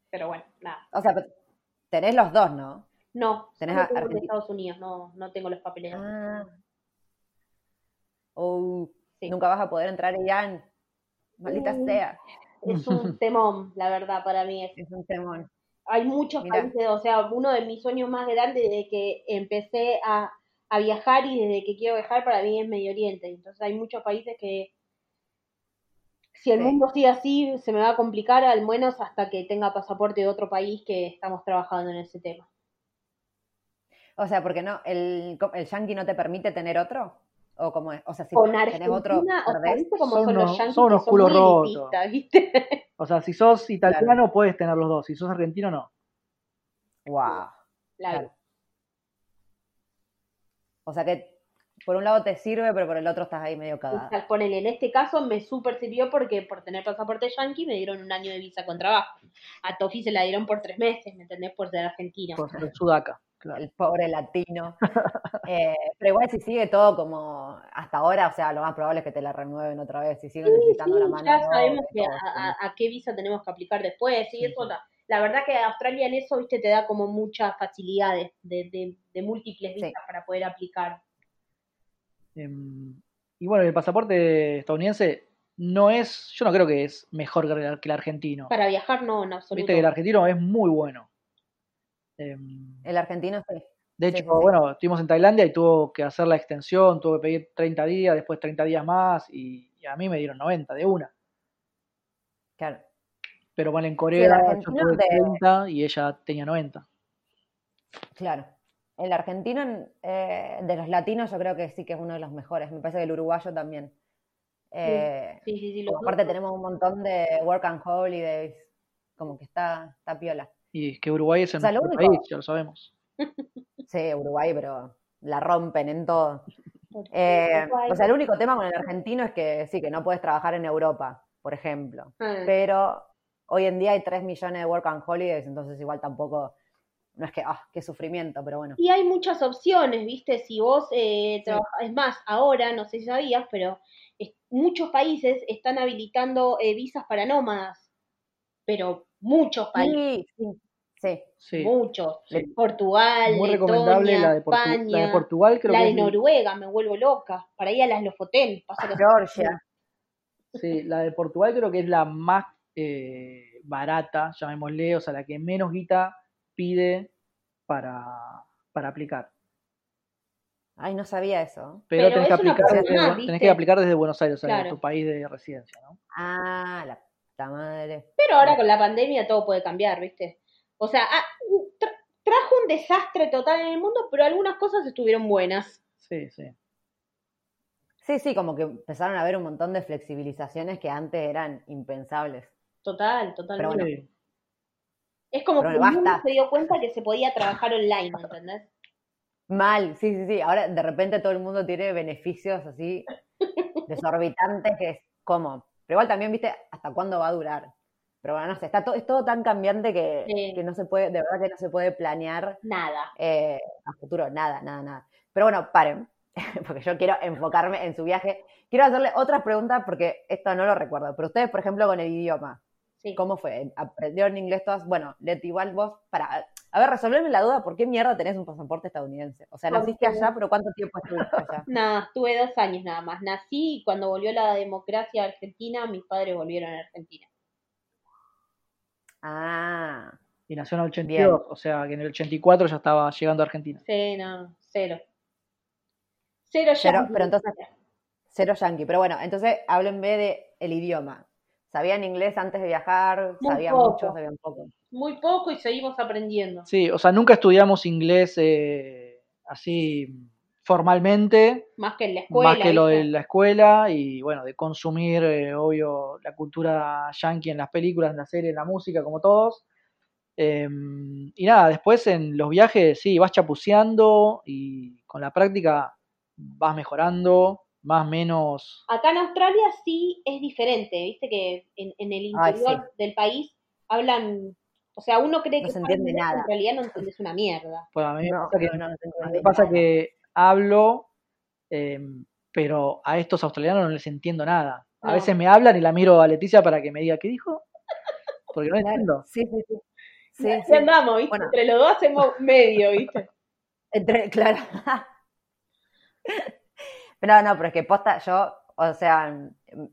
S3: Pero bueno, nada.
S1: O sea, tenés los dos, ¿no?
S3: No,
S1: Tenés a-
S3: de. Estados Unidos, no, no tengo los papeles.
S1: Ah. Oh,
S3: Sí.
S1: nunca vas a poder entrar Irán. Maldita
S3: Mm.
S1: sea.
S3: Es un temón, la verdad, para mí. Es,
S1: Es un temón.
S3: hay muchos
S1: Mirá.
S3: países, o sea, uno de mis sueños más grandes desde que empecé a, a viajar y desde que quiero viajar para mí es Medio Oriente. Entonces hay muchos países que si el
S1: Sí.
S3: mundo sigue así se me va a complicar al menos hasta que tenga pasaporte de otro país que estamos trabajando en ese tema.
S1: O sea, porque no, el, el yankee no te permite tener otro. O como es, o sea, si
S3: Con
S1: tenés
S3: Argentina,
S1: otro,
S3: o sea,
S1: perdés.
S3: ¿viste cómo
S4: Son
S3: los
S4: son unos
S3: son
S4: culos rotos.
S3: ¿viste?
S4: O sea, si sos italiano puedes tener los dos, si sos argentino no.
S1: Wow.
S3: La-
S1: Claro. O sea que por un lado te sirve, pero por el otro estás ahí medio
S3: O
S1: cagada.
S3: sea, ponele, en este caso me super sirvió porque por tener pasaporte yankee me dieron un año de visa con trabajo. A Tofi se la dieron por tres meses, ¿me entendés? Por ser argentino.
S4: Por ser sudaca, claro.
S1: El pobre latino. Eh, pero igual si sigue todo como hasta ahora, o sea, lo más probable es que te la renueven otra vez. Si siguen necesitando
S3: Sí,
S1: la mano.
S3: ya
S1: de
S3: sabemos que a, qué visa tenemos que aplicar después, y eso la, la verdad que Australia en eso, viste, te da como muchas facilidades de, de, de múltiples
S1: Sí.
S3: visas para poder aplicar.
S4: Em, y bueno, el pasaporte estadounidense no es, yo no creo que es mejor que el, que el argentino.
S3: Para viajar no, en absoluto.
S4: Viste que el argentino es muy bueno. Em,
S1: El argentino sí.
S4: de hecho,
S1: sí, sí.
S4: bueno, estuvimos en Tailandia y tuvo que hacer la extensión, tuvo que pedir 30 días, después 30 días más, y, y a mí me dieron 90 de una.
S1: Claro.
S4: Pero bueno, en Corea yo tuve
S1: de-
S4: 30 y ella tenía 90.
S1: Claro. El argentino eh, de los latinos yo creo que sí que es uno de los mejores. Me parece que el uruguayo también. Eh,
S3: Sí, sí, sí,
S1: aparte tenemos un montón de work and holidays. Como que está, está piola.
S4: Y es que Uruguay es el
S1: O sea,
S4: mejor país, ya lo sabemos.
S1: Sí, Uruguay, pero la rompen en todo. Eh, o sea, el único tema con el argentino es que sí, que no puedes trabajar en Europa, por ejemplo.
S3: Ah,
S1: Pero hoy en día hay 3 millones de work and holidays, entonces igual tampoco, no es que, ah, qué sufrimiento, pero bueno.
S3: Y hay muchas opciones, ¿viste? Si vos eh, trabajas, es más, ahora, no sé si sabías, pero es- muchos países están habilitando eh, visas para nómadas, pero muchos países,
S1: Sí, sí, sí.
S3: Muchos.
S4: Sí.
S3: Portugal,
S4: Muy recomendable
S3: Letonia,
S4: la de, Portu-
S3: España,
S4: la de Portugal, creo
S3: la
S4: que
S3: de
S4: es-
S3: Noruega, me vuelvo loca, para ir a las Lofoten, que-
S1: Georgia.
S4: Sí, la de Portugal creo que es la más eh, barata, llamémosle, o sea, la que menos guita pide para, para aplicar.
S1: Ay, no sabía eso.
S4: Pero,
S3: Pero
S4: tenés, que
S3: es
S4: aplicar desde, que aplicar desde Buenos Aires, o sea,
S3: Claro.
S4: tu país de residencia, ¿no?
S1: Ah, la puta madre.
S3: Pero ahora con la pandemia todo puede cambiar, ¿viste? O sea, ah, tra- trajo un desastre total en el mundo, pero algunas cosas estuvieron buenas.
S4: Sí, sí.
S1: Sí, sí, como que empezaron a haber un montón de flexibilizaciones que antes eran impensables.
S3: Total, totalmente.
S1: bueno.
S3: Es como
S1: Pero
S3: que el mundo
S1: basta.
S3: se dio cuenta que se podía trabajar online, ¿entendés?
S1: Mal, sí, sí, sí. Ahora de repente todo el mundo tiene beneficios así desorbitantes que es como. Pero igual también, viste, hasta cuándo va a durar. Pero bueno, no sé, está todo, es todo tan cambiante que,
S3: Sí.
S1: que no se puede, de verdad que no se puede planear
S3: Nada.
S1: eh, a futuro, nada, nada, nada. Pero bueno, paren, porque yo quiero enfocarme en su viaje. Quiero hacerle otras preguntas porque esto no lo recuerdo. Pero ustedes, por ejemplo, con el idioma,
S3: Sí.
S1: ¿cómo fue? ¿Aprendieron inglés todas? Bueno, Leti, igual vos, para, a ver, resolverme la duda, ¿por qué mierda tenés un pasaporte estadounidense? O sea, naciste allá, pero ¿cuánto tiempo estuviste allá?
S3: Nada, estuve dos años nada más. Nací y cuando volvió la democracia a Argentina, mis padres volvieron a Argentina.
S1: Ah,
S4: Y nació en el 82, o sea que en el 84 ya estaba llegando a Argentina.
S3: Sí, no, cero. Cero
S1: pero,
S3: yankee.
S1: pero entonces, cero yankee. Pero bueno, entonces háblenme de el idioma. ¿Sabían inglés antes de viajar? ¿Sabían mucho? ¿Sabían poco?
S3: Muy poco y seguimos aprendiendo.
S4: Sí, o sea, nunca estudiamos inglés eh, así formalmente,
S3: Más que en la escuela.
S4: más que lo de la escuela y bueno, de consumir, eh, obvio, la cultura yankee en las películas, en la serie, en la música, como todos. Em, y nada, después en los viajes, sí, vas chapuceando y con la práctica vas mejorando, más menos.
S3: Acá en Australia sí es diferente, viste que en, en el interior del país hablan, o sea, uno cree
S1: No
S3: que
S1: se entiende
S3: inglés,
S1: nada.
S3: en realidad no entiendes una mierda.
S4: Pues a mí me
S1: No,
S4: pasa que,
S1: no, entiende
S4: me pasa que hablo, em, pero a estos australianos no les entiendo nada. A veces me hablan y la miro a Leticia para que me diga, ¿qué dijo? Porque no
S1: Claro,
S4: entiendo.
S1: Sí, sí, sí. Sí, sí.
S3: andamos, viste,
S1: Bueno.
S3: entre los dos hacemos medio, viste.
S1: Entre, claro. Pero no, pero es que posta, yo, o sea, mm,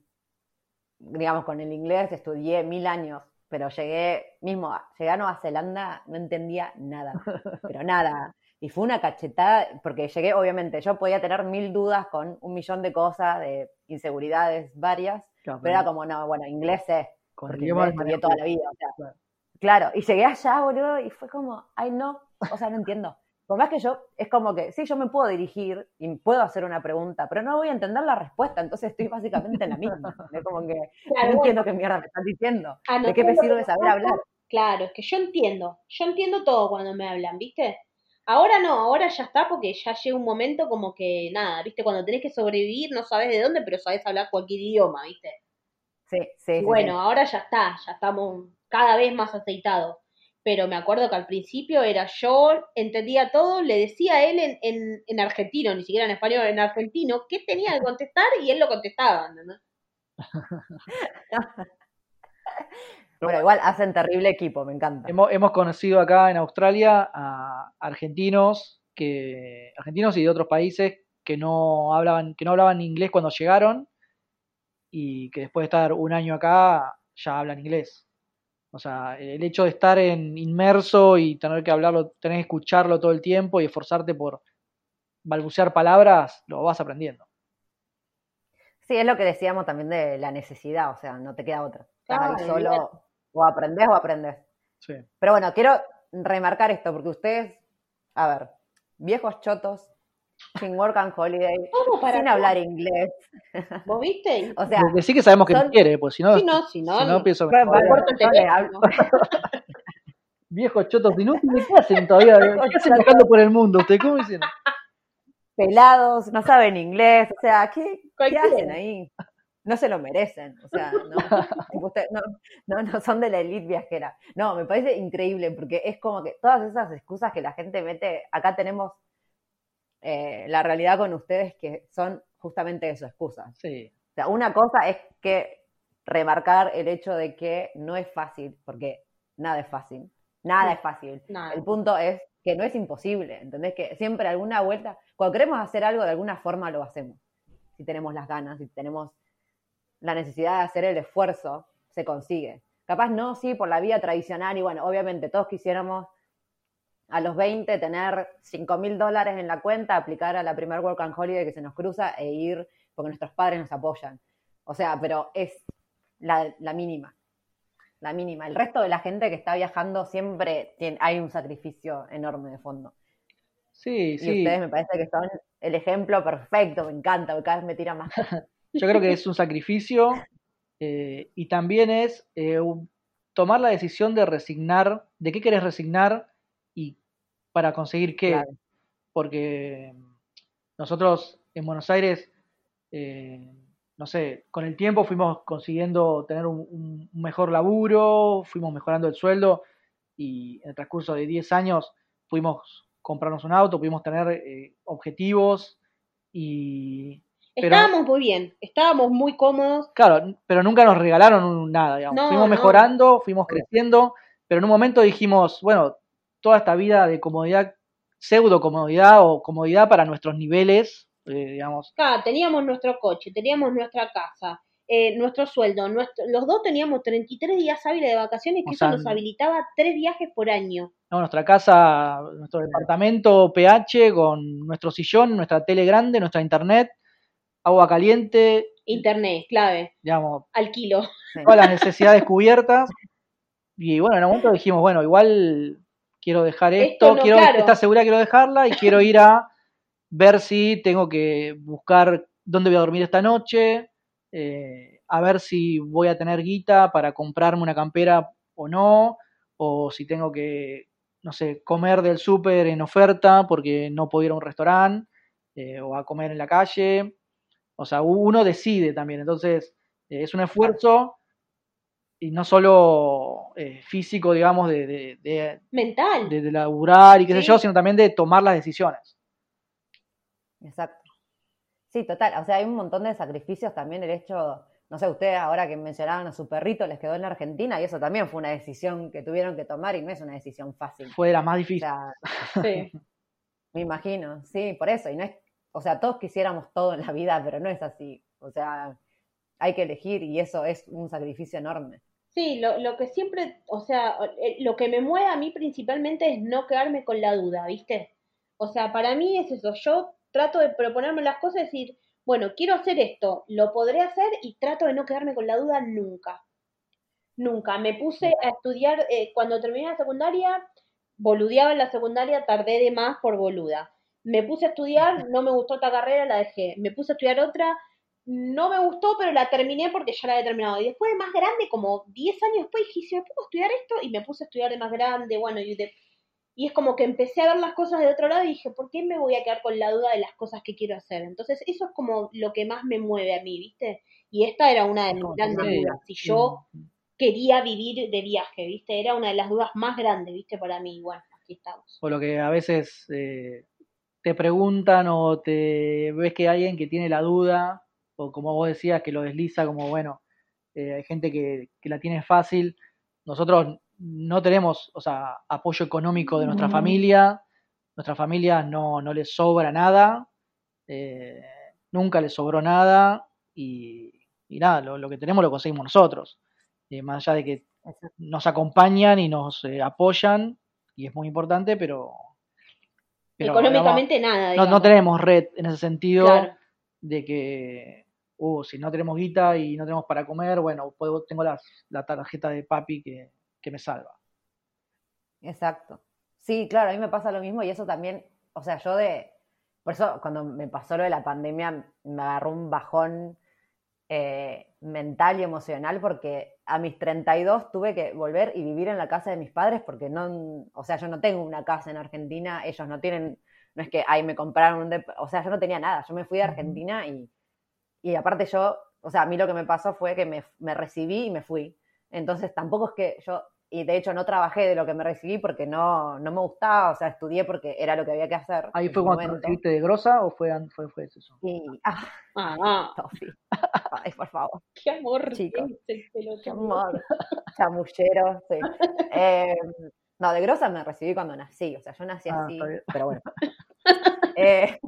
S1: digamos, con el inglés estudié mil años, pero llegué, mismo, llegué a Nueva Zelanda, no entendía nada, pero nada. Y fue una cachetada, porque llegué, obviamente, yo podía tener mil dudas con un millón de cosas, de inseguridades varias,
S4: Claro,
S1: pero era como, no, bueno, inglés es, porque inglés toda la vida, o sea,
S4: Claro.
S1: Claro, y llegué allá, boludo, y fue como, ay, no, o sea, no entiendo. Por más que yo, es como que, sí, yo me puedo dirigir y puedo hacer una pregunta, pero no voy a entender la respuesta, entonces estoy básicamente en la misma. Es como que,
S3: Claro,
S1: no entiendo qué mierda me están diciendo.
S3: Ah,
S1: ¿De qué me sirve saber hablar?
S3: Claro, es que yo entiendo, yo entiendo todo cuando me hablan, ¿viste? Ahora no, ahora ya está porque ya llega un momento como que nada, ¿viste? Cuando tenés que sobrevivir no sabes de dónde, pero sabes hablar cualquier idioma, ¿viste?
S1: Sí, sí,
S3: Y
S1: sí,
S3: bueno,
S1: sí.
S3: ahora ya está, ya estamos cada vez más aceitados. Pero me acuerdo que al principio era yo, entendía todo, le decía a él en, en, en argentino, ni siquiera en español, en argentino, qué tenía que contestar y él lo contestaba, ¿entendés?
S1: Bueno, igual hacen terrible equipo, me encanta.
S4: Hemos, hemos conocido acá en Australia a argentinos que argentinos y de otros países que no hablaban que no hablaban inglés cuando llegaron y que después de estar un año acá ya hablan inglés. O sea, el hecho de estar en inmerso y tener que hablarlo, tener que escucharlo todo el tiempo y esforzarte por balbucear palabras, lo vas aprendiendo.
S1: Sí, es lo que decíamos también de la necesidad, o sea, no te queda otra. Estás ahí
S3: Claro,
S1: solo, o aprendés o aprendés.
S4: Sí.
S1: Pero bueno, quiero remarcar esto, porque ustedes, a ver, viejos chotos, sin work and holiday,
S3: para
S1: sin hablar inglés.
S3: ¿Vos viste?
S1: O sea,
S4: sí que sabemos que
S1: son-
S4: no quiere, pues si no,
S3: Si no, si no,
S4: si no pienso
S1: Bueno,
S4: viejos chotos inútiles, ¿qué hacen todavía? ¿Qué hacen viajando por el mundo? ¿Usted cómo dicen?
S1: pelados, no saben inglés, o sea, ¿qué, qué hacen ahí? No se lo merecen, o sea, no, usted- no, no, no son de la elite viajera. No, me parece increíble porque es como que todas esas excusas que la gente mete, acá tenemos eh, la realidad con ustedes que son justamente eso, excusas.
S4: Sí,
S1: O sea, una cosa es que remarcar el hecho de que no es fácil, porque nada es fácil, nada es fácil.
S3: Nada.
S1: El punto es que no es imposible, ¿entendés? Que siempre alguna vuelta, cuando queremos hacer algo, de alguna forma lo hacemos. Si tenemos las ganas, si tenemos la necesidad de hacer el esfuerzo, se consigue. Capaz no, sí, por la vía tradicional, y bueno, obviamente todos quisiéramos a los 20 tener 5 mil dólares en la cuenta, aplicar a la primer Work and Holiday que se nos cruza e ir porque nuestros padres nos apoyan. O sea, pero es la, la mínima. La mínima. El resto de la gente que está viajando siempre tiene, hay un sacrificio enorme de fondo.
S4: Sí,
S1: Y
S4: sí.
S1: ustedes me parece que son el ejemplo perfecto, me encanta, porque cada vez me tira más.
S4: Yo creo que es un sacrificio eh, y también es eh, tomar la decisión de resignar, de qué querés resignar para conseguir qué.
S1: Claro.
S4: Porque nosotros en Buenos Aires, eh, no sé, con el tiempo fuimos consiguiendo tener un, mejor laburo, fuimos mejorando el sueldo y en el transcurso de 10 años pudimos comprarnos un auto, pudimos tener eh, objetivos y... pero-
S3: Estábamos muy bien, estábamos muy cómodos.
S4: Claro, pero nunca nos regalaron nada, digamos.
S3: No,
S4: fuimos
S3: no.
S4: mejorando, fuimos creciendo, pero en un momento dijimos, bueno, toda esta vida de comodidad, pseudo comodidad o comodidad para nuestros niveles, eh, digamos,
S3: Acá teníamos nuestro coche, teníamos nuestra casa, eh, nuestro sueldo. Nuestro, los dos teníamos 33 días hábiles de vacaciones, que
S4: O
S3: eso nos habilitaba tres viajes por año.
S4: ¿no? nuestra casa, nuestro departamento PH con nuestro sillón, nuestra tele grande, nuestra internet, agua caliente,
S3: Internet, clave,
S4: digamos,
S3: al kilo.
S4: todas las necesidades cubiertas. Y bueno, en un momento dijimos, bueno, igual quiero dejar esto,
S3: Esto no,
S4: quiero
S3: claro.
S4: esta segura quiero dejarla y quiero ir a ver si tengo que buscar dónde voy a dormir esta noche, eh, a ver si voy a tener guita para comprarme una campera o no, o si tengo que, no sé, comer del súper en oferta porque no puedo ir a un restaurante, eh, o a comer en la calle. O sea, uno decide también, entonces eh, es un esfuerzo y no solo eh, físico, digamos, de, de, de,
S3: Mental.
S4: de- de laburar y qué sé yo, sino también de tomar las decisiones.
S1: Exacto. Sí, total. O sea, hay un montón de sacrificios también. El hecho, no sé, ustedes ahora que mencionaban a su perrito, les quedó en la Argentina y eso también fue una decisión que tuvieron que tomar y no es una decisión fácil.
S4: Fue de las más
S1: O
S4: difíciles.
S1: sea,
S3: Sí.
S1: me imagino, sí, por eso. Y no es, o sea, todos quisiéramos todo en la vida, pero no es así. O sea, hay que elegir y eso es un sacrificio enorme.
S3: Sí, lo, lo que siempre, o sea, eh, lo que me mueve a mí principalmente es no quedarme con la duda, ¿viste? O sea, para mí es eso, yo trato de proponerme las cosas y decir, bueno, quiero hacer esto, lo podré hacer y trato de no quedarme con la duda nunca. Nunca. Me puse a estudiar, eh, cuando terminé la secundaria, boludeaba en la secundaria, tardé de más por boluda. Me puse a estudiar, no me gustó esta carrera, la dejé. Me puse a estudiar otra, no me gustó, pero la terminé porque ya la había terminado. Y después de más grande, como 10 años después, dije, me puedo estudiar esto, y me puse a estudiar de más grande, bueno, y, de- y es como que empecé a ver las cosas de otro lado y dije, ¿por qué me voy a quedar con la duda de las cosas que quiero hacer? Entonces, eso es como lo que más me mueve a mí, ¿viste? Y esta era una de mis grandes dudas. Si yo quería vivir de viaje, ¿viste? Era una de las dudas más grandes, ¿viste? Para mí, bueno, aquí estamos.
S4: O lo que a veces eh, te preguntan o te ves que hay alguien que tiene la duda, o como vos decías, que lo desliza como, bueno, eh, hay gente que, que la tiene fácil. Nosotros no tenemos, o sea, apoyo económico de nuestra familia, nuestra familia no, no les sobra nada, eh, nunca les sobró nada, y, y nada, lo, lo que tenemos lo conseguimos nosotros. Eh, más allá de que nos acompañan y nos apoyan, y es muy importante, pero... pero,
S3: Económicamente nada,
S4: digamos, no, no tenemos red en ese sentido
S3: Claro.
S4: de que, uh, si no tenemos guita y no tenemos para comer, bueno, puedo, tengo las- la tarjeta de papi que, que me salva.
S1: Exacto. Sí, claro, a mí me pasa lo mismo y eso también, o sea, yo de, por eso cuando me pasó lo de la pandemia me agarró un bajón eh, mental y emocional porque a mis 32 tuve que volver y vivir en la casa de mis padres porque no, o sea, yo no tengo una casa en Argentina, ellos no tienen, no es que ahí me compraron un, o sea, yo no tenía nada, yo me fui de Argentina y, y aparte yo, o sea, a mí lo que me pasó fue que me, me recibí y me fui. Entonces tampoco es que yo, y de hecho no trabajé de lo que me recibí porque no, no me gustaba, o sea, estudié porque era lo que había que hacer.
S4: ¿Ahí fue cuando te recibiste de grosa o fue, fue, fue eso?
S1: Y, ah,
S3: Ah,
S1: Tofi. Ay, por favor.
S3: qué amor.
S1: Chicos. Qué amor. Chamullero, sí. Eh, no, de grosa me recibí cuando nací, o sea, yo nací
S4: Ah,
S1: así, pero bueno. Eh,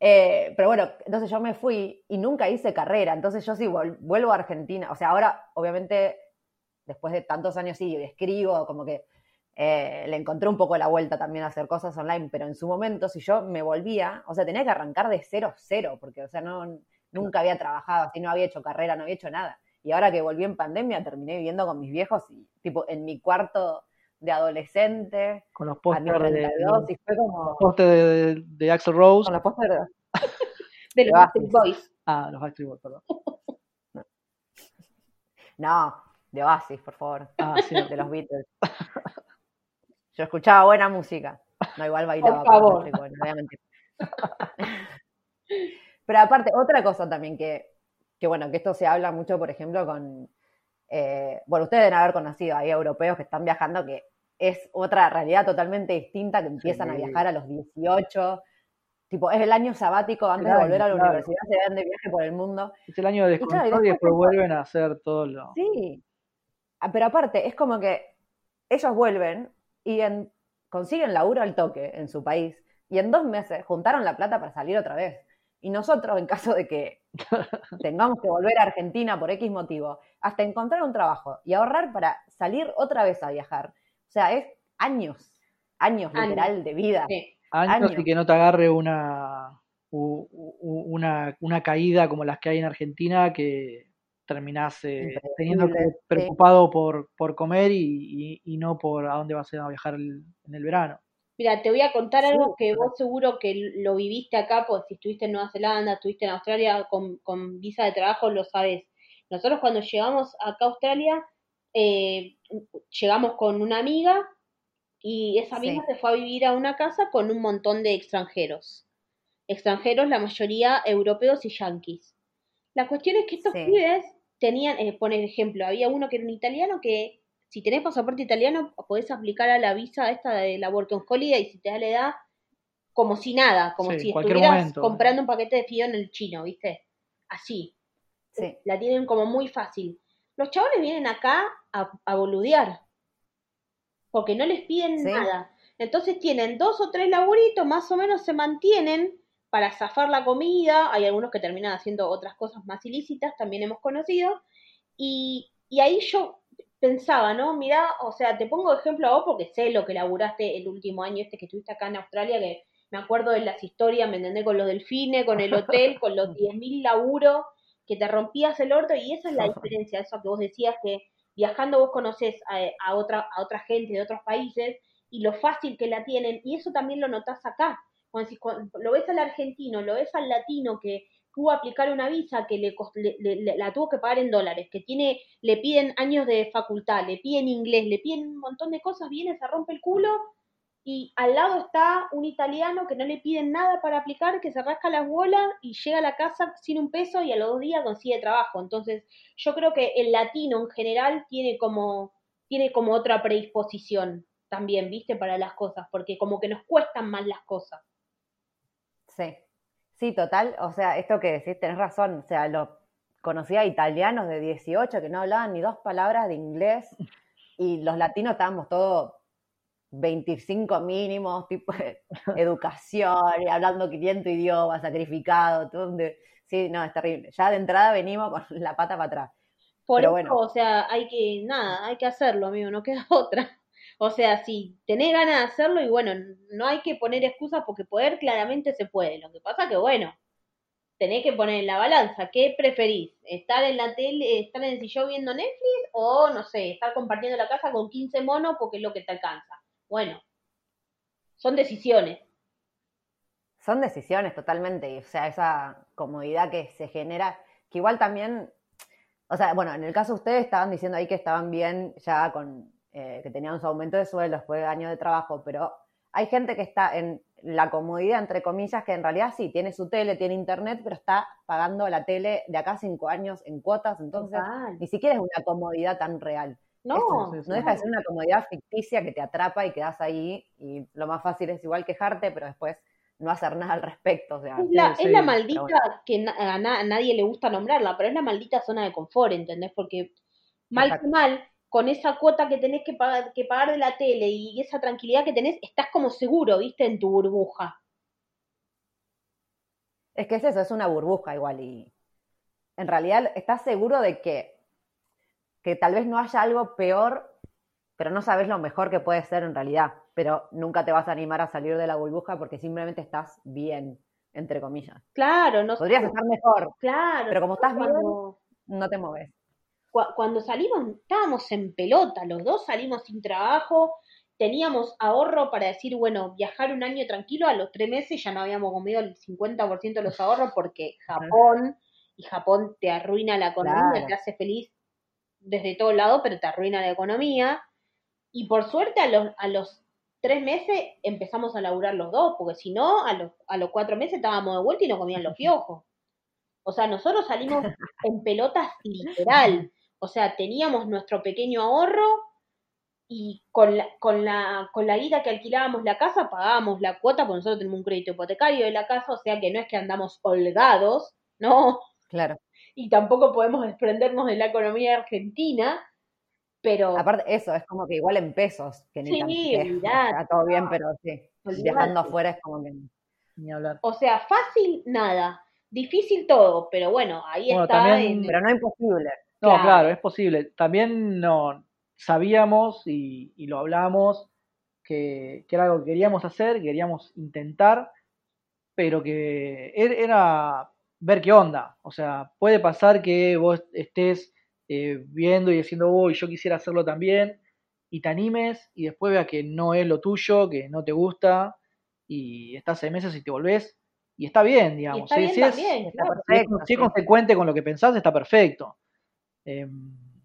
S1: eh, pero bueno, entonces yo me fui y nunca hice carrera, entonces yo sí vuelvo a Argentina, o sea, ahora obviamente después de tantos años sí, escribo, como que eh, le encontré un poco la vuelta también a hacer cosas online, pero en su momento si yo me volvía, o sea, tenía que arrancar de cero, cero, porque, o sea, no, nunca había trabajado así, no había hecho carrera, no había hecho nada. Y ahora que volví en pandemia, terminé viviendo con mis viejos y, tipo, en mi cuarto de adolescente.
S4: Con los pósteres de,
S1: 32 y fue como...
S4: los de, de Axel Rose.
S1: Con los pósteres de-
S3: De los. Backstreet Boys.
S4: Ah, los Backstreet Boys, perdón.
S1: No, de Oasis, por favor.
S4: Ah, sí.
S1: De los Beatles. Yo escuchaba buena música. No, igual bailaba.
S3: Por
S1: con
S3: favor.
S1: Voy a mentir. Pero aparte, otra cosa también que, que bueno, que esto se habla mucho, por ejemplo, con, eh, bueno, ustedes deben haber conocido, hay europeos que están viajando que es otra realidad totalmente distinta, que empiezan a viajar a los 18, tipo, es el año sabático antes
S4: El
S1: de volver a la
S4: claro.
S1: universidad, se van de viaje por el mundo.
S4: Es el año de
S1: Y claro, y
S4: descontrol y
S1: después
S4: vuelven a hacer todo lo.
S1: Sí, Ah, pero aparte, es como que ellos vuelven y en- consiguen laburo al toque en su país y en dos meses juntaron la plata para salir otra vez. Y nosotros, en caso de que tengamos que volver a Argentina por X motivo, hasta encontrar un trabajo y ahorrar para salir otra vez a viajar. O sea, es años, años
S3: Años.
S1: literal de vida.
S3: Sí.
S4: años,
S1: años.
S4: y que no te agarre una, una, una caída como las que hay en Argentina que terminás eh, teniendo que
S1: Impredecible, sí.
S4: preocupado por, por comer y, y- y no por a dónde vas a viajar el- en el verano.
S3: Mira, te voy a contar
S1: Sí,
S3: algo que vos seguro que lo viviste acá, pues si estuviste en Nueva Zelanda, estuviste en Australia con, con visa de trabajo, lo sabes. Nosotros cuando llegamos acá a Australia, eh, llegamos con una amiga y esa amiga
S1: Sí.
S3: se fue a vivir a una casa con un montón de extranjeros. Extranjeros, la mayoría europeos y yanquis. La cuestión es que estos
S1: Sí.
S3: pibes tenían, eh, por ejemplo, había uno que era un italiano que si tenés pasaporte italiano podés aplicar a la visa esta de la Working Holiday y si te da la edad como si nada, como
S4: Sí,
S3: si estuvieras
S4: momento.
S3: comprando un paquete de fideo en el chino, ¿viste? Así.
S1: Sí.
S3: La tienen como muy fácil. Los chabones vienen acá a, a boludear. Porque no les piden
S1: Sí.
S3: nada. Entonces tienen dos o tres laburitos, más o menos se mantienen para zafar la comida. Hay algunos que terminan haciendo otras cosas más ilícitas, también hemos conocido. Y, y ahí yo pensaba, ¿no? Mirá, o sea, te pongo de ejemplo a vos porque sé lo que laburaste el último año este que estuviste acá en Australia, que me acuerdo de las historias, ¿me entendés? Con los delfines, con el hotel, con los 10.000 laburos, que te rompías el orto y esa es la diferencia, eso que vos decías que viajando vos conoces a, a otra, a otra gente de otros países y lo fácil que la tienen, y eso también lo notás acá. Cuando, lo ves al argentino, lo ves al latino que a aplicar una visa que le- le- le- la tuvo que pagar en dólares, que tiene, le piden años de facultad, le piden inglés, le piden un montón de cosas, viene, se rompe el culo y al lado está un italiano que no le piden nada para aplicar, que se rasca las bolas y llega a la casa sin un peso y a los dos días consigue trabajo. Entonces, yo creo que el latino en general tiene como, tiene como otra predisposición también, ¿viste? Para las cosas, porque como que nos cuestan más las cosas.
S1: Sí, sí, total. O sea, esto que decís, tenés razón. O sea, lo conocía italianos de 18 que no hablaban ni dos palabras de inglés y los latinos estábamos todos 25 mínimos, tipo de educación, y hablando 500 idiomas, sacrificado, todo de- Sí, no, es terrible. Ya de entrada venimos con la pata para atrás.
S3: Por
S1: Pero
S3: eso,
S1: bueno.
S3: o sea, hay que, nada, hay que hacerlo, amigo, no queda otra. O sea, si tenés ganas de hacerlo y bueno, no hay que poner excusas porque poder claramente se puede. Lo que pasa que, bueno, tenés que poner en la balanza, ¿qué preferís? ¿Estar en la tele, estar en el sillón viendo Netflix o, no sé, estar compartiendo la casa con 15 monos porque es lo que te alcanza? Bueno, son decisiones.
S1: Son decisiones totalmente, o sea, esa comodidad que se genera, que igual también, o sea, bueno, en el caso de ustedes estaban diciendo ahí que estaban bien ya con, eh, que tenían su aumento de sueldo después de años de trabajo, pero hay gente que está en la comodidad, entre comillas, que en realidad sí, tiene su tele, tiene internet, pero está pagando la tele de acá a cinco años en cuotas, entonces
S3: Total.
S1: ni siquiera es una comodidad tan real.
S3: No,
S1: no deja de ser una comodidad ficticia que te atrapa y quedas ahí y lo más fácil es igual quejarte, pero después no hacer nada al respecto. O sea,
S3: Es la,
S4: Sí,
S3: es la maldita que na- a, na- a nadie le gusta nombrarla, pero es la maldita zona de confort, ¿entendés? Porque mal que mal, con esa cuota que tenés que pagar, que pagar de la tele y esa tranquilidad que tenés, estás como seguro, ¿viste? En tu burbuja.
S1: es que es eso, es una burbuja igual y en realidad estás seguro de que, que tal vez no haya algo peor, pero no sabes lo mejor que puede ser en realidad, pero nunca te vas a animar a salir de la burbuja porque simplemente estás bien, entre comillas.
S3: Claro, no
S1: Podrías estar mejor,
S3: Claro,
S1: pero como estás bien, no te moves.
S3: cua- cuando salimos, estábamos en pelota, los dos salimos sin trabajo, teníamos ahorro para decir, bueno, viajar un año tranquilo, a los tres meses ya no habíamos comido el 50% de los ahorros porque Japón, y Japón te arruina la economía,
S1: Claro.
S3: te hace feliz desde todo lado, pero te arruina la economía. Y por suerte a los, a los tres meses empezamos a laburar los dos, porque si no, a los, a los cuatro meses estábamos de vuelta y nos comían los piojos. O sea, nosotros salimos en pelotas literal. O sea, teníamos nuestro pequeño ahorro y con la, con la, con la guita que alquilábamos la casa pagábamos la cuota, porque nosotros tenemos un crédito hipotecario de la casa, o sea que no es que andamos holgados, ¿no?
S1: Claro.
S3: Y tampoco podemos desprendernos de la economía argentina, pero
S1: Aparte, eso, es como que igual en pesos, que ni
S3: Sí,
S1: tan- está todo bien, pero sí.
S3: Olvidate.
S1: Viajando afuera es como que.
S4: Ni hablar.
S3: O sea, fácil nada, difícil todo, pero bueno, ahí
S4: Bueno,
S3: está.
S4: también-
S3: en-
S1: Pero no imposible.
S4: No,
S3: Claro.
S4: claro, es posible. También no sabíamos y, y lo hablamos que, que era algo que queríamos hacer, queríamos intentar, pero que er- era ver qué onda. O sea, puede pasar que vos estés eh, viendo y diciendo, uy, yo quisiera hacerlo también, y te animes y después veas que no es lo tuyo, que no te gusta, y estás seis meses y te volvés, y está bien, digamos.
S3: está
S4: Si-
S3: bien
S4: si es-
S3: también,
S1: Está
S3: claro.
S4: si es,
S1: perfecto.
S4: si es
S1: sí.
S4: consecuente con lo que pensás, está perfecto. Eh,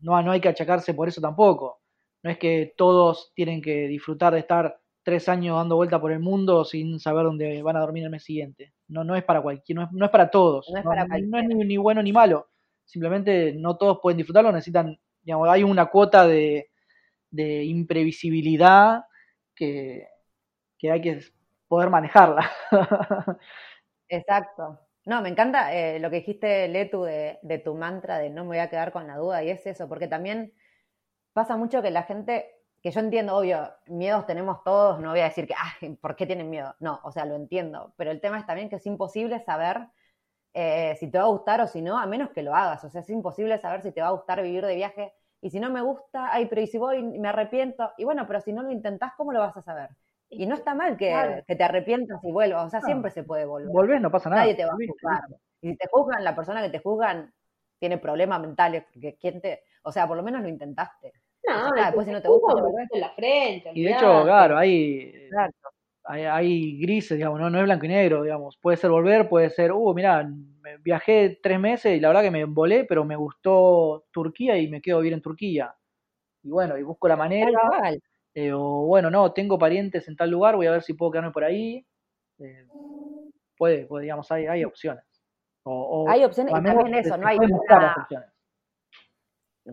S4: no, no hay que achacarse por eso tampoco. No es que todos tienen que disfrutar de estar tres años dando vuelta por el mundo sin saber dónde van a dormir el mes siguiente. No, no es para cualquier, no es, no es para todos.
S1: No es para
S4: no es
S1: cualquiera.
S4: ni, ni bueno ni malo. Simplemente no todos pueden disfrutarlo, necesitan, digamos, hay una cuota de, de imprevisibilidad que, que hay que poder manejarla.
S1: Exacto. No, me encanta eh, lo que dijiste, Letu, de, de tu mantra de no me voy a quedar con la duda, y es eso, porque también pasa mucho que la gente, que yo entiendo, obvio, miedos tenemos todos, no voy a decir que, ah, ¿por qué tienen miedo? No, o sea, lo entiendo, pero el tema es también que es imposible saber eh, si te va a gustar o si no, a menos que lo hagas, o sea, es imposible saber si te va a gustar vivir de viaje, y si no me gusta, ay, pero y si voy, me arrepiento, y bueno, pero si no lo intentás, ¿cómo lo vas a saber? Y no está mal que,
S3: Claro.
S1: que te arrepientas y vuelvas, o sea,
S4: No.
S1: siempre se puede volver.
S4: Volvés, no pasa nada.
S1: Nadie te va a juzgar. Y si te juzgan, la persona que te juzgan tiene problemas mentales, porque quién te, o sea, por lo menos lo intentaste.
S3: No,
S1: Ah, después si no te gusta, te
S3: en la frente.
S4: Y de hecho, claro, hay, hay, hay grises, digamos, ¿no? no es blanco y negro, digamos. Puede ser volver, puede ser, uh, mira, viajé tres meses y la verdad que me volé, pero me gustó Turquía y me quedo a vivir en Turquía. Y bueno, y busco la manera, eh, o bueno, no, tengo parientes en tal lugar, voy a ver si puedo quedarme por ahí. Eh, puede, puede, digamos, hay, hay opciones. O, o-
S1: Hay opciones y también eso, no hay una-
S4: opciones.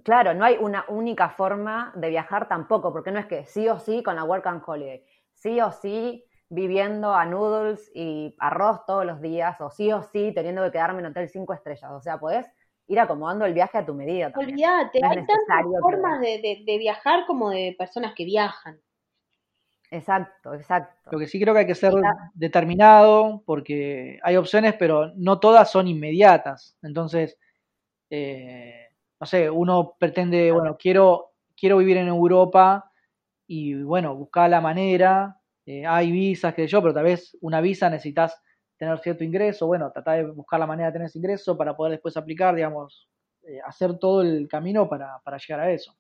S1: Claro, no hay una única forma de viajar tampoco, porque no es que sí o sí con la Work and Holiday, sí o sí viviendo a noodles y arroz todos los días, o sí o sí teniendo que quedarme en hotel cinco estrellas. O sea, podés ir acomodando el viaje a tu medida. también.
S3: Olvídate,
S1: No
S3: hay tantas formas de, de- de viajar como de personas que viajan.
S1: Exacto, exacto.
S4: Lo que sí creo que hay que ser determinado, porque hay opciones, pero no todas son inmediatas. Entonces, eh, no sé, uno pretende, bueno, quiero, quiero vivir en Europa y bueno, buscar la manera. eh, hay visas, que yo, pero tal vez una visa necesitas tener cierto ingreso. Bueno, tratar de buscar la manera de tener ese ingreso para poder después aplicar, digamos, eh, hacer todo el camino para, para llegar a eso.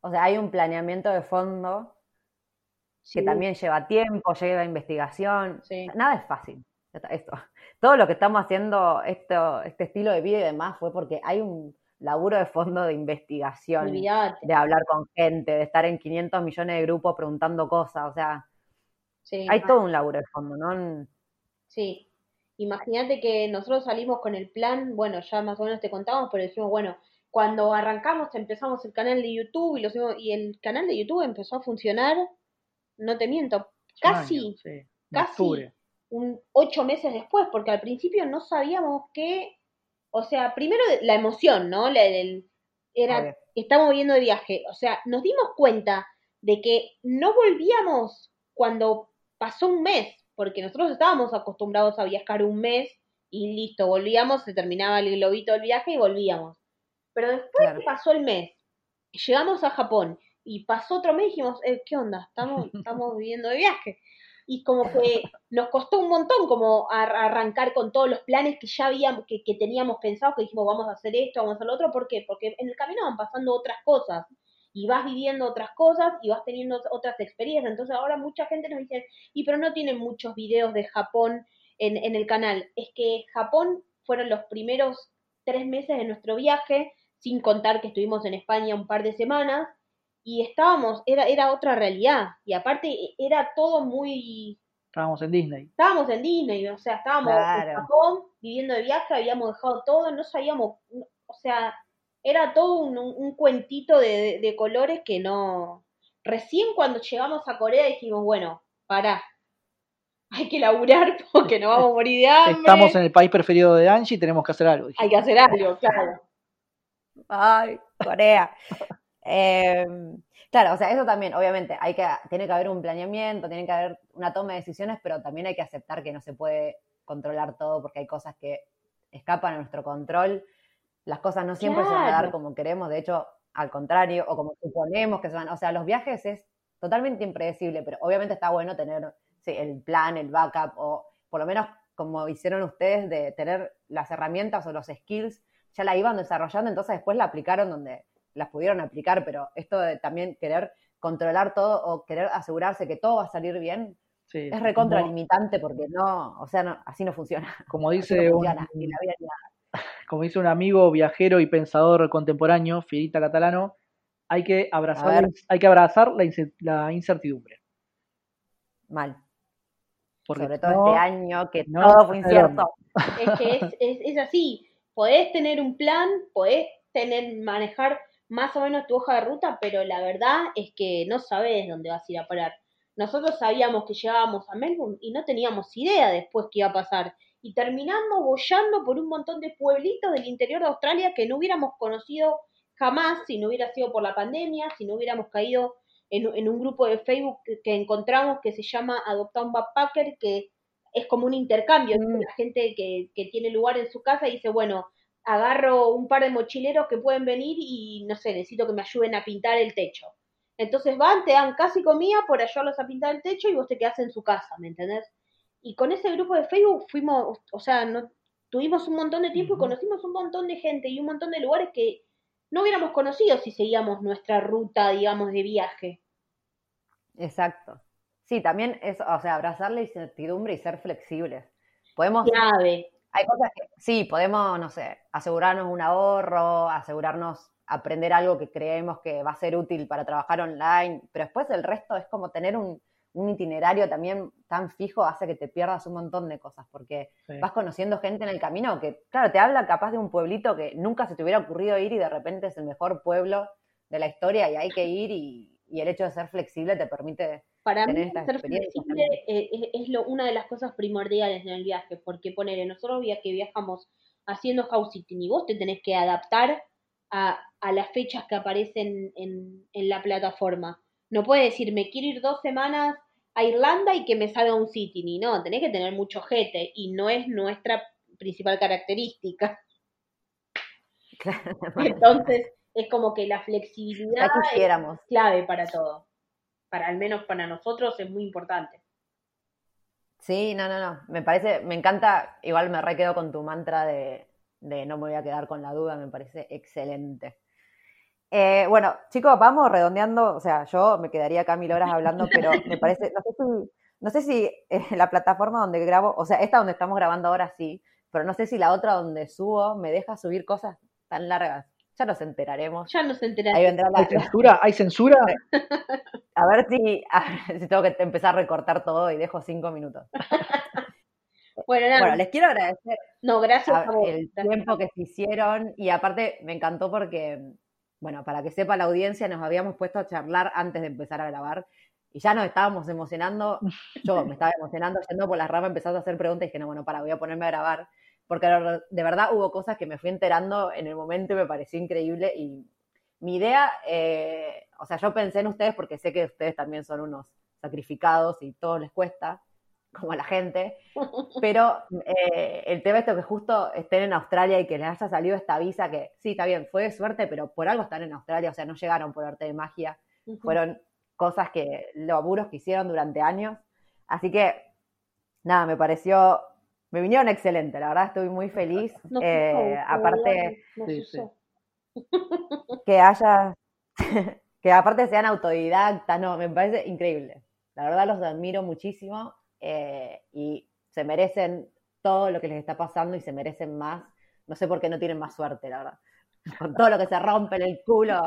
S1: O sea, hay un planeamiento de fondo que también lleva tiempo, lleva investigación.
S3: Sí.
S1: Nada es fácil. Esto. Todo lo que estamos haciendo, esto, este estilo de vida y demás, fue porque hay un laburo de fondo de investigación,
S3: Olvídate.
S1: de hablar con gente, de estar en 500 millones de grupos preguntando cosas. O sea,
S3: Sí,
S1: hay todo un laburo de fondo, ¿no?
S3: Sí. Imagínate que nosotros salimos con el plan, bueno, ya más o menos te contamos, pero dijimos, bueno, cuando arrancamos empezamos el canal de YouTube y, lo hicimos- y el canal de YouTube empezó a funcionar, no te miento, casi
S4: año, sí, en
S3: casi un ocho meses después, porque al principio no sabíamos qué, o sea, primero la emoción, ¿no? La del- era, estamos viendo de viaje, o sea, nos dimos cuenta de que no volvíamos cuando pasó un mes, porque nosotros estábamos acostumbrados a viajar un mes y listo, volvíamos, se terminaba el globito del viaje y volvíamos. Pero después
S1: Claro.
S3: que pasó el mes, llegamos a Japón y pasó otro mes y dijimos, eh, ¿qué onda? Estamos, estamos viviendo de viaje. Y como que nos costó un montón como ar- arrancar con todos los planes que ya habíamos, que, que teníamos pensado, que dijimos, vamos a hacer esto, vamos a hacer lo otro. ¿Por qué? Porque en el camino van pasando otras cosas. y vas viviendo otras cosas y vas teniendo otras experiencias. Entonces ahora mucha gente nos dice, y pero no tienen muchos videos de Japón en, en el canal. Es que Japón fueron los primeros tres meses de nuestro viaje, sin contar que estuvimos en España un par de semanas, y estábamos, era, era otra realidad, y aparte era todo muy...
S4: Estábamos en Disney.
S3: Estábamos en Disney, o sea, estábamos en Japón, viviendo de viaje, habíamos dejado todo, no sabíamos, o sea, era todo un, cuentito de, colores que no... Recién cuando llegamos a Corea dijimos, bueno, pará, hay que laburar porque no vamos a morir de hambre.
S4: Estamos en el país preferido de Angie y tenemos que hacer algo.
S3: Hay que hacer algo, claro.
S1: Ay, Corea. Em, claro, o sea, eso también, obviamente, hay que, tiene que haber un planeamiento, tiene que haber una toma de decisiones, pero también hay que aceptar que no se puede controlar todo porque hay cosas que escapan a nuestro control las cosas no siempre se van a dar como queremos, de hecho, al contrario, o como suponemos que se van. O sea, los viajes es totalmente impredecible, pero obviamente está bueno tener el plan, el backup, o por lo menos como hicieron ustedes, de tener las herramientas o los skills, ya la iban desarrollando, entonces después la aplicaron donde las pudieron aplicar, pero esto de también querer controlar todo o querer asegurarse que todo va a salir bien, es recontralimitante porque no, o sea, así no funciona.
S4: Como dice un, como dice un amigo viajero y pensador contemporáneo, Fierita Catalano, hay que abrazar, hay que abrazar la, incertidumbre.
S1: Mal. Sobre todo este año que todo fue incierto.
S3: Es que es, es, así. Podés tener un plan, podés tener, manejar más o menos tu hoja de ruta, pero la verdad es que no sabes dónde vas a ir a parar. Nosotros sabíamos que llegábamos a Melbourne y no teníamos idea después qué iba a pasar y terminando bollando por un montón de pueblitos del interior de Australia que no hubiéramos conocido jamás si no hubiera sido por la pandemia, si no hubiéramos caído en, un grupo de Facebook que, encontramos que se llama Adopta un Backpacker, que es como un intercambio, mm. la gente que, que tiene lugar en su casa y dice, bueno, agarro un par de mochileros que pueden venir y no sé, necesito que me ayuden a pintar el techo. Entonces van, te dan casi comida por ayudarlos a pintar el techo y vos te quedás en su casa, ¿me entendés? Y con ese grupo de Facebook fuimos, o sea, no, tuvimos un montón de tiempo y conocimos un montón de gente y un montón de lugares que no hubiéramos conocido si seguíamos nuestra ruta, digamos, de viaje.
S1: Exacto. Sí, también es, o sea, abrazar la incertidumbre y ser flexibles. Podemos.
S3: Clave.
S1: Hay cosas que, sí, podemos, no sé, asegurarnos un ahorro, asegurarnos aprender algo que creemos que va a ser útil para trabajar online, pero después el resto es como tener un, un itinerario también tan fijo hace que te pierdas un montón de cosas, porque vas conociendo gente en el camino que, claro, te habla capaz de un pueblito que nunca se te hubiera ocurrido ir y de repente es el mejor pueblo de la historia y hay que ir y, el hecho de ser flexible te permite
S3: Para mí, ser flexible eh, es, lo, una de las cosas primordiales en el viaje, porque poner nosotros que viajamos haciendo house sitting y vos te tenés que adaptar a, las fechas que aparecen en, en la plataforma no puede decir, me quiero ir dos semanas a Irlanda y que me salga un city, ni no, tenés que tener mucho jete y no es nuestra principal característica. Entonces, es como que la flexibilidad es clave para todo. Para al menos para nosotros es muy importante.
S1: Sí, no, no, no. Me parece, me encanta, igual me requedo con tu mantra de, de no me voy a quedar con la duda, me parece excelente. Eh, bueno, chicos, vamos redondeando, o sea, yo me quedaría acá mil horas hablando, pero me parece, no sé si, no sé si eh, la plataforma donde grabo, o sea, esta donde estamos grabando ahora sí, pero no sé si la otra donde subo me deja subir cosas tan largas. Ya nos enteraremos.
S3: Ya nos enteraremos.
S4: ¿Hay censura? ¿Hay censura?
S1: A ver si, si tengo que empezar a recortar todo y dejo cinco minutos.
S3: Bueno, nada.
S1: bueno, les quiero agradecer
S3: no, gracias
S1: el tiempo que se hicieron y aparte me encantó porque bueno, para que sepa la audiencia, nos habíamos puesto a charlar antes de empezar a grabar y ya nos estábamos emocionando. Yo me estaba emocionando yendo por las ramas, empezando a hacer preguntas y dije, no, bueno, para, voy a ponerme a grabar. Porque de verdad hubo cosas que me fui enterando en el momento y me pareció increíble. Y mi idea, eh, o sea, yo pensé en ustedes porque sé que ustedes también son unos sacrificados y todo les cuesta como a la gente, pero eh, el tema esto que justo estén en Australia y que les haya salido esta visa, que sí, está bien, fue de suerte, pero por algo están en Australia, o sea, no llegaron por arte de magia, fueron cosas que, laburos que hicieron durante años, así que, nada, me pareció, me vinieron excelente, la verdad estoy muy feliz, eh, aparte, que haya que aparte sean autodidactas, no, me parece increíble. La verdad los admiro muchísimo eh, y se merecen todo lo que les está pasando y se merecen más. No sé por qué no tienen más suerte, la verdad. Con todo lo que se rompe en el culo,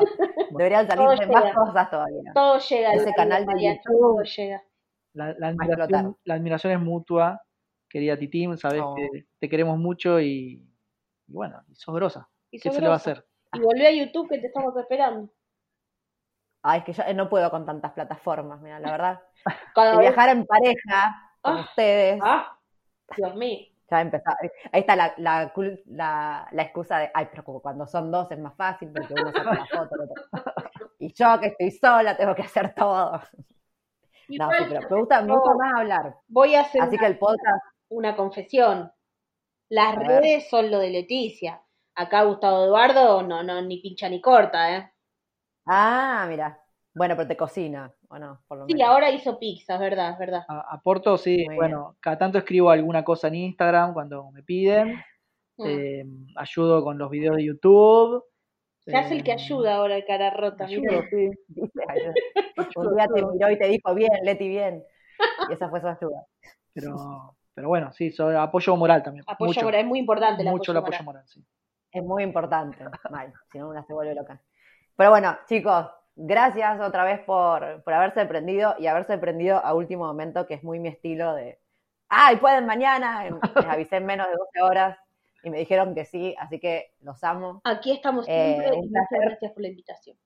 S1: deberían salir
S3: Todo
S1: de más
S3: llega.
S1: cosas todavía.
S3: Todo llega. a la
S1: Ese canal de
S3: María,
S1: YouTube.
S3: Todo llega.
S4: La, la admiración, la admiración es mutua, querida Titín, sabes
S1: Oh.
S4: que te queremos mucho y, y bueno, y sos grosa.
S3: Y
S4: ¿Qué
S3: sos
S4: se le va a hacer?
S3: Y volvé a YouTube que te estamos esperando.
S1: Ay, es que yo no puedo con tantas plataformas, mira, la verdad. Viajar en pareja con
S3: Ah.
S1: ustedes,
S3: Ah, Dios mío.
S1: ya empezó. Ahí está la, la, cul- la, la excusa de, ay, pero cuando son dos es más fácil porque uno saca la foto, el otro. Y yo que estoy sola tengo que hacer todo. No, sí, pero me gusta, me gusta más hablar.
S3: Voy a hacer
S1: Así
S3: una,
S1: que el podcast,
S3: una confesión. Las
S1: A ver.
S3: redes son lo de Leticia. Acá Gustavo Eduardo no, no, ni pincha ni corta, ¿eh?
S1: ah, mira. Bueno, pero te cocina, ¿o no? Por lo
S3: Sí,
S1: menos.
S3: ahora hizo pizza, es verdad, es verdad.
S4: Aporto, sí,
S1: Muy
S4: bueno, cada tanto escribo alguna cosa en Instagram cuando me piden,
S3: Mm.
S4: eh, ayudo con los videos de YouTube.
S3: Se hace el que
S4: eh,
S3: ayuda ahora, el cara rota.
S4: ayudo, sí.
S1: Un día te miró y te dijo, bien, Leti, bien. Y esa fue su ayuda.
S4: Pero, pero bueno, sí, so- apoyo moral también.
S3: Apoyo
S4: mucho,
S3: moral, es muy importante el
S4: mucho
S3: apoyo
S4: el apoyo
S3: moral.
S4: moral, sí.
S1: Es muy importante, mal, si no una se vuelve loca. Pero bueno, chicos, gracias otra vez por, por haberse prendido y haberse prendido a último momento, que es muy mi estilo de, ¡ay, pueden mañana! Les avisé en menos de 12 horas y me dijeron que sí, así que los amo.
S3: Aquí estamos
S1: Eh,
S3: siempre
S1: un
S3: y muchas gracias por la invitación.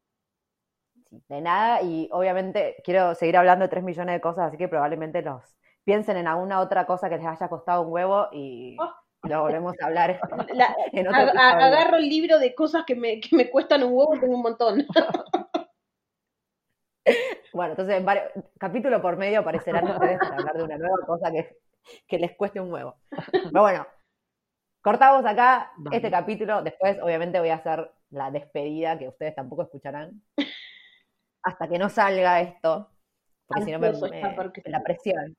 S1: De nada, y obviamente quiero seguir hablando de 3 millones de cosas, así que probablemente los piensen en alguna otra cosa que les haya costado un huevo y
S3: Oh.
S1: lo volvemos a hablar
S3: La-
S1: en otro
S3: a- a-
S1: episodio.
S3: agarro el libro de cosas que me, que me cuestan un huevo, tengo un montón.
S1: Bueno, entonces, en varios- capítulo por medio aparecerán ustedes para hablar de una nueva cosa que, que les cueste un huevo. Pero bueno, cortamos acá
S4: Dale.
S1: este capítulo. Después, obviamente, voy a hacer la despedida que ustedes tampoco escucharán. Hasta que no salga esto, porque si no me, me- la presión.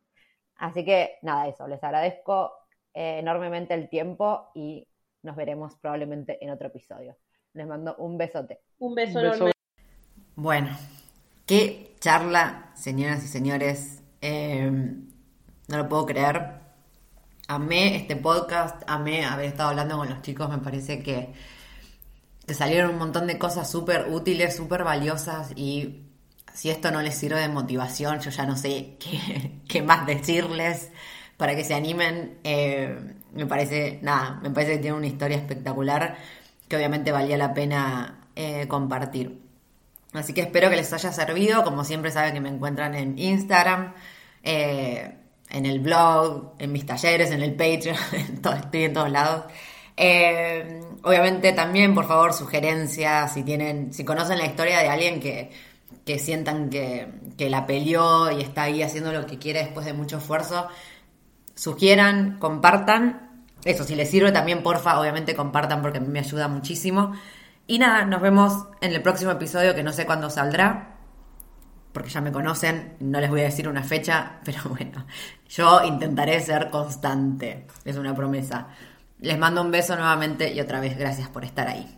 S1: Así que, nada, eso. Les agradezco eh, enormemente el tiempo y nos veremos probablemente en otro episodio. Les mando un besote.
S3: Un beso
S4: Un beso.
S3: enorme.
S6: Bueno, qué charla, señoras y señores. Eh, no lo puedo creer. Amé este podcast, amé haber estado hablando con los chicos. Me parece que, que salieron un montón de cosas súper útiles, súper valiosas. Y si esto no les sirve de motivación, yo ya no sé qué, más decirles para que se animen. Eh, me parece, nada, me parece que tiene una historia espectacular que obviamente valía la pena eh, compartir. Así que espero que les haya servido. Como siempre saben que me encuentran en Instagram, eh, en el blog, en mis talleres, en el Patreon, en todo- estoy en todos lados. Obviamente también, por favor, sugerencias, si tienen, si conocen la historia de alguien que, que sientan que, que la peleó y está ahí haciendo lo que quiere después de mucho esfuerzo, sugieran, compartan. Eso, si les sirve también, porfa, obviamente compartan porque a mí me ayuda muchísimo. Y nada, nos vemos en el próximo episodio que no sé cuándo saldrá, porque ya me conocen, no les voy a decir una fecha, pero bueno, yo intentaré ser constante, es una promesa. Les mando un beso nuevamente y otra vez gracias por estar ahí.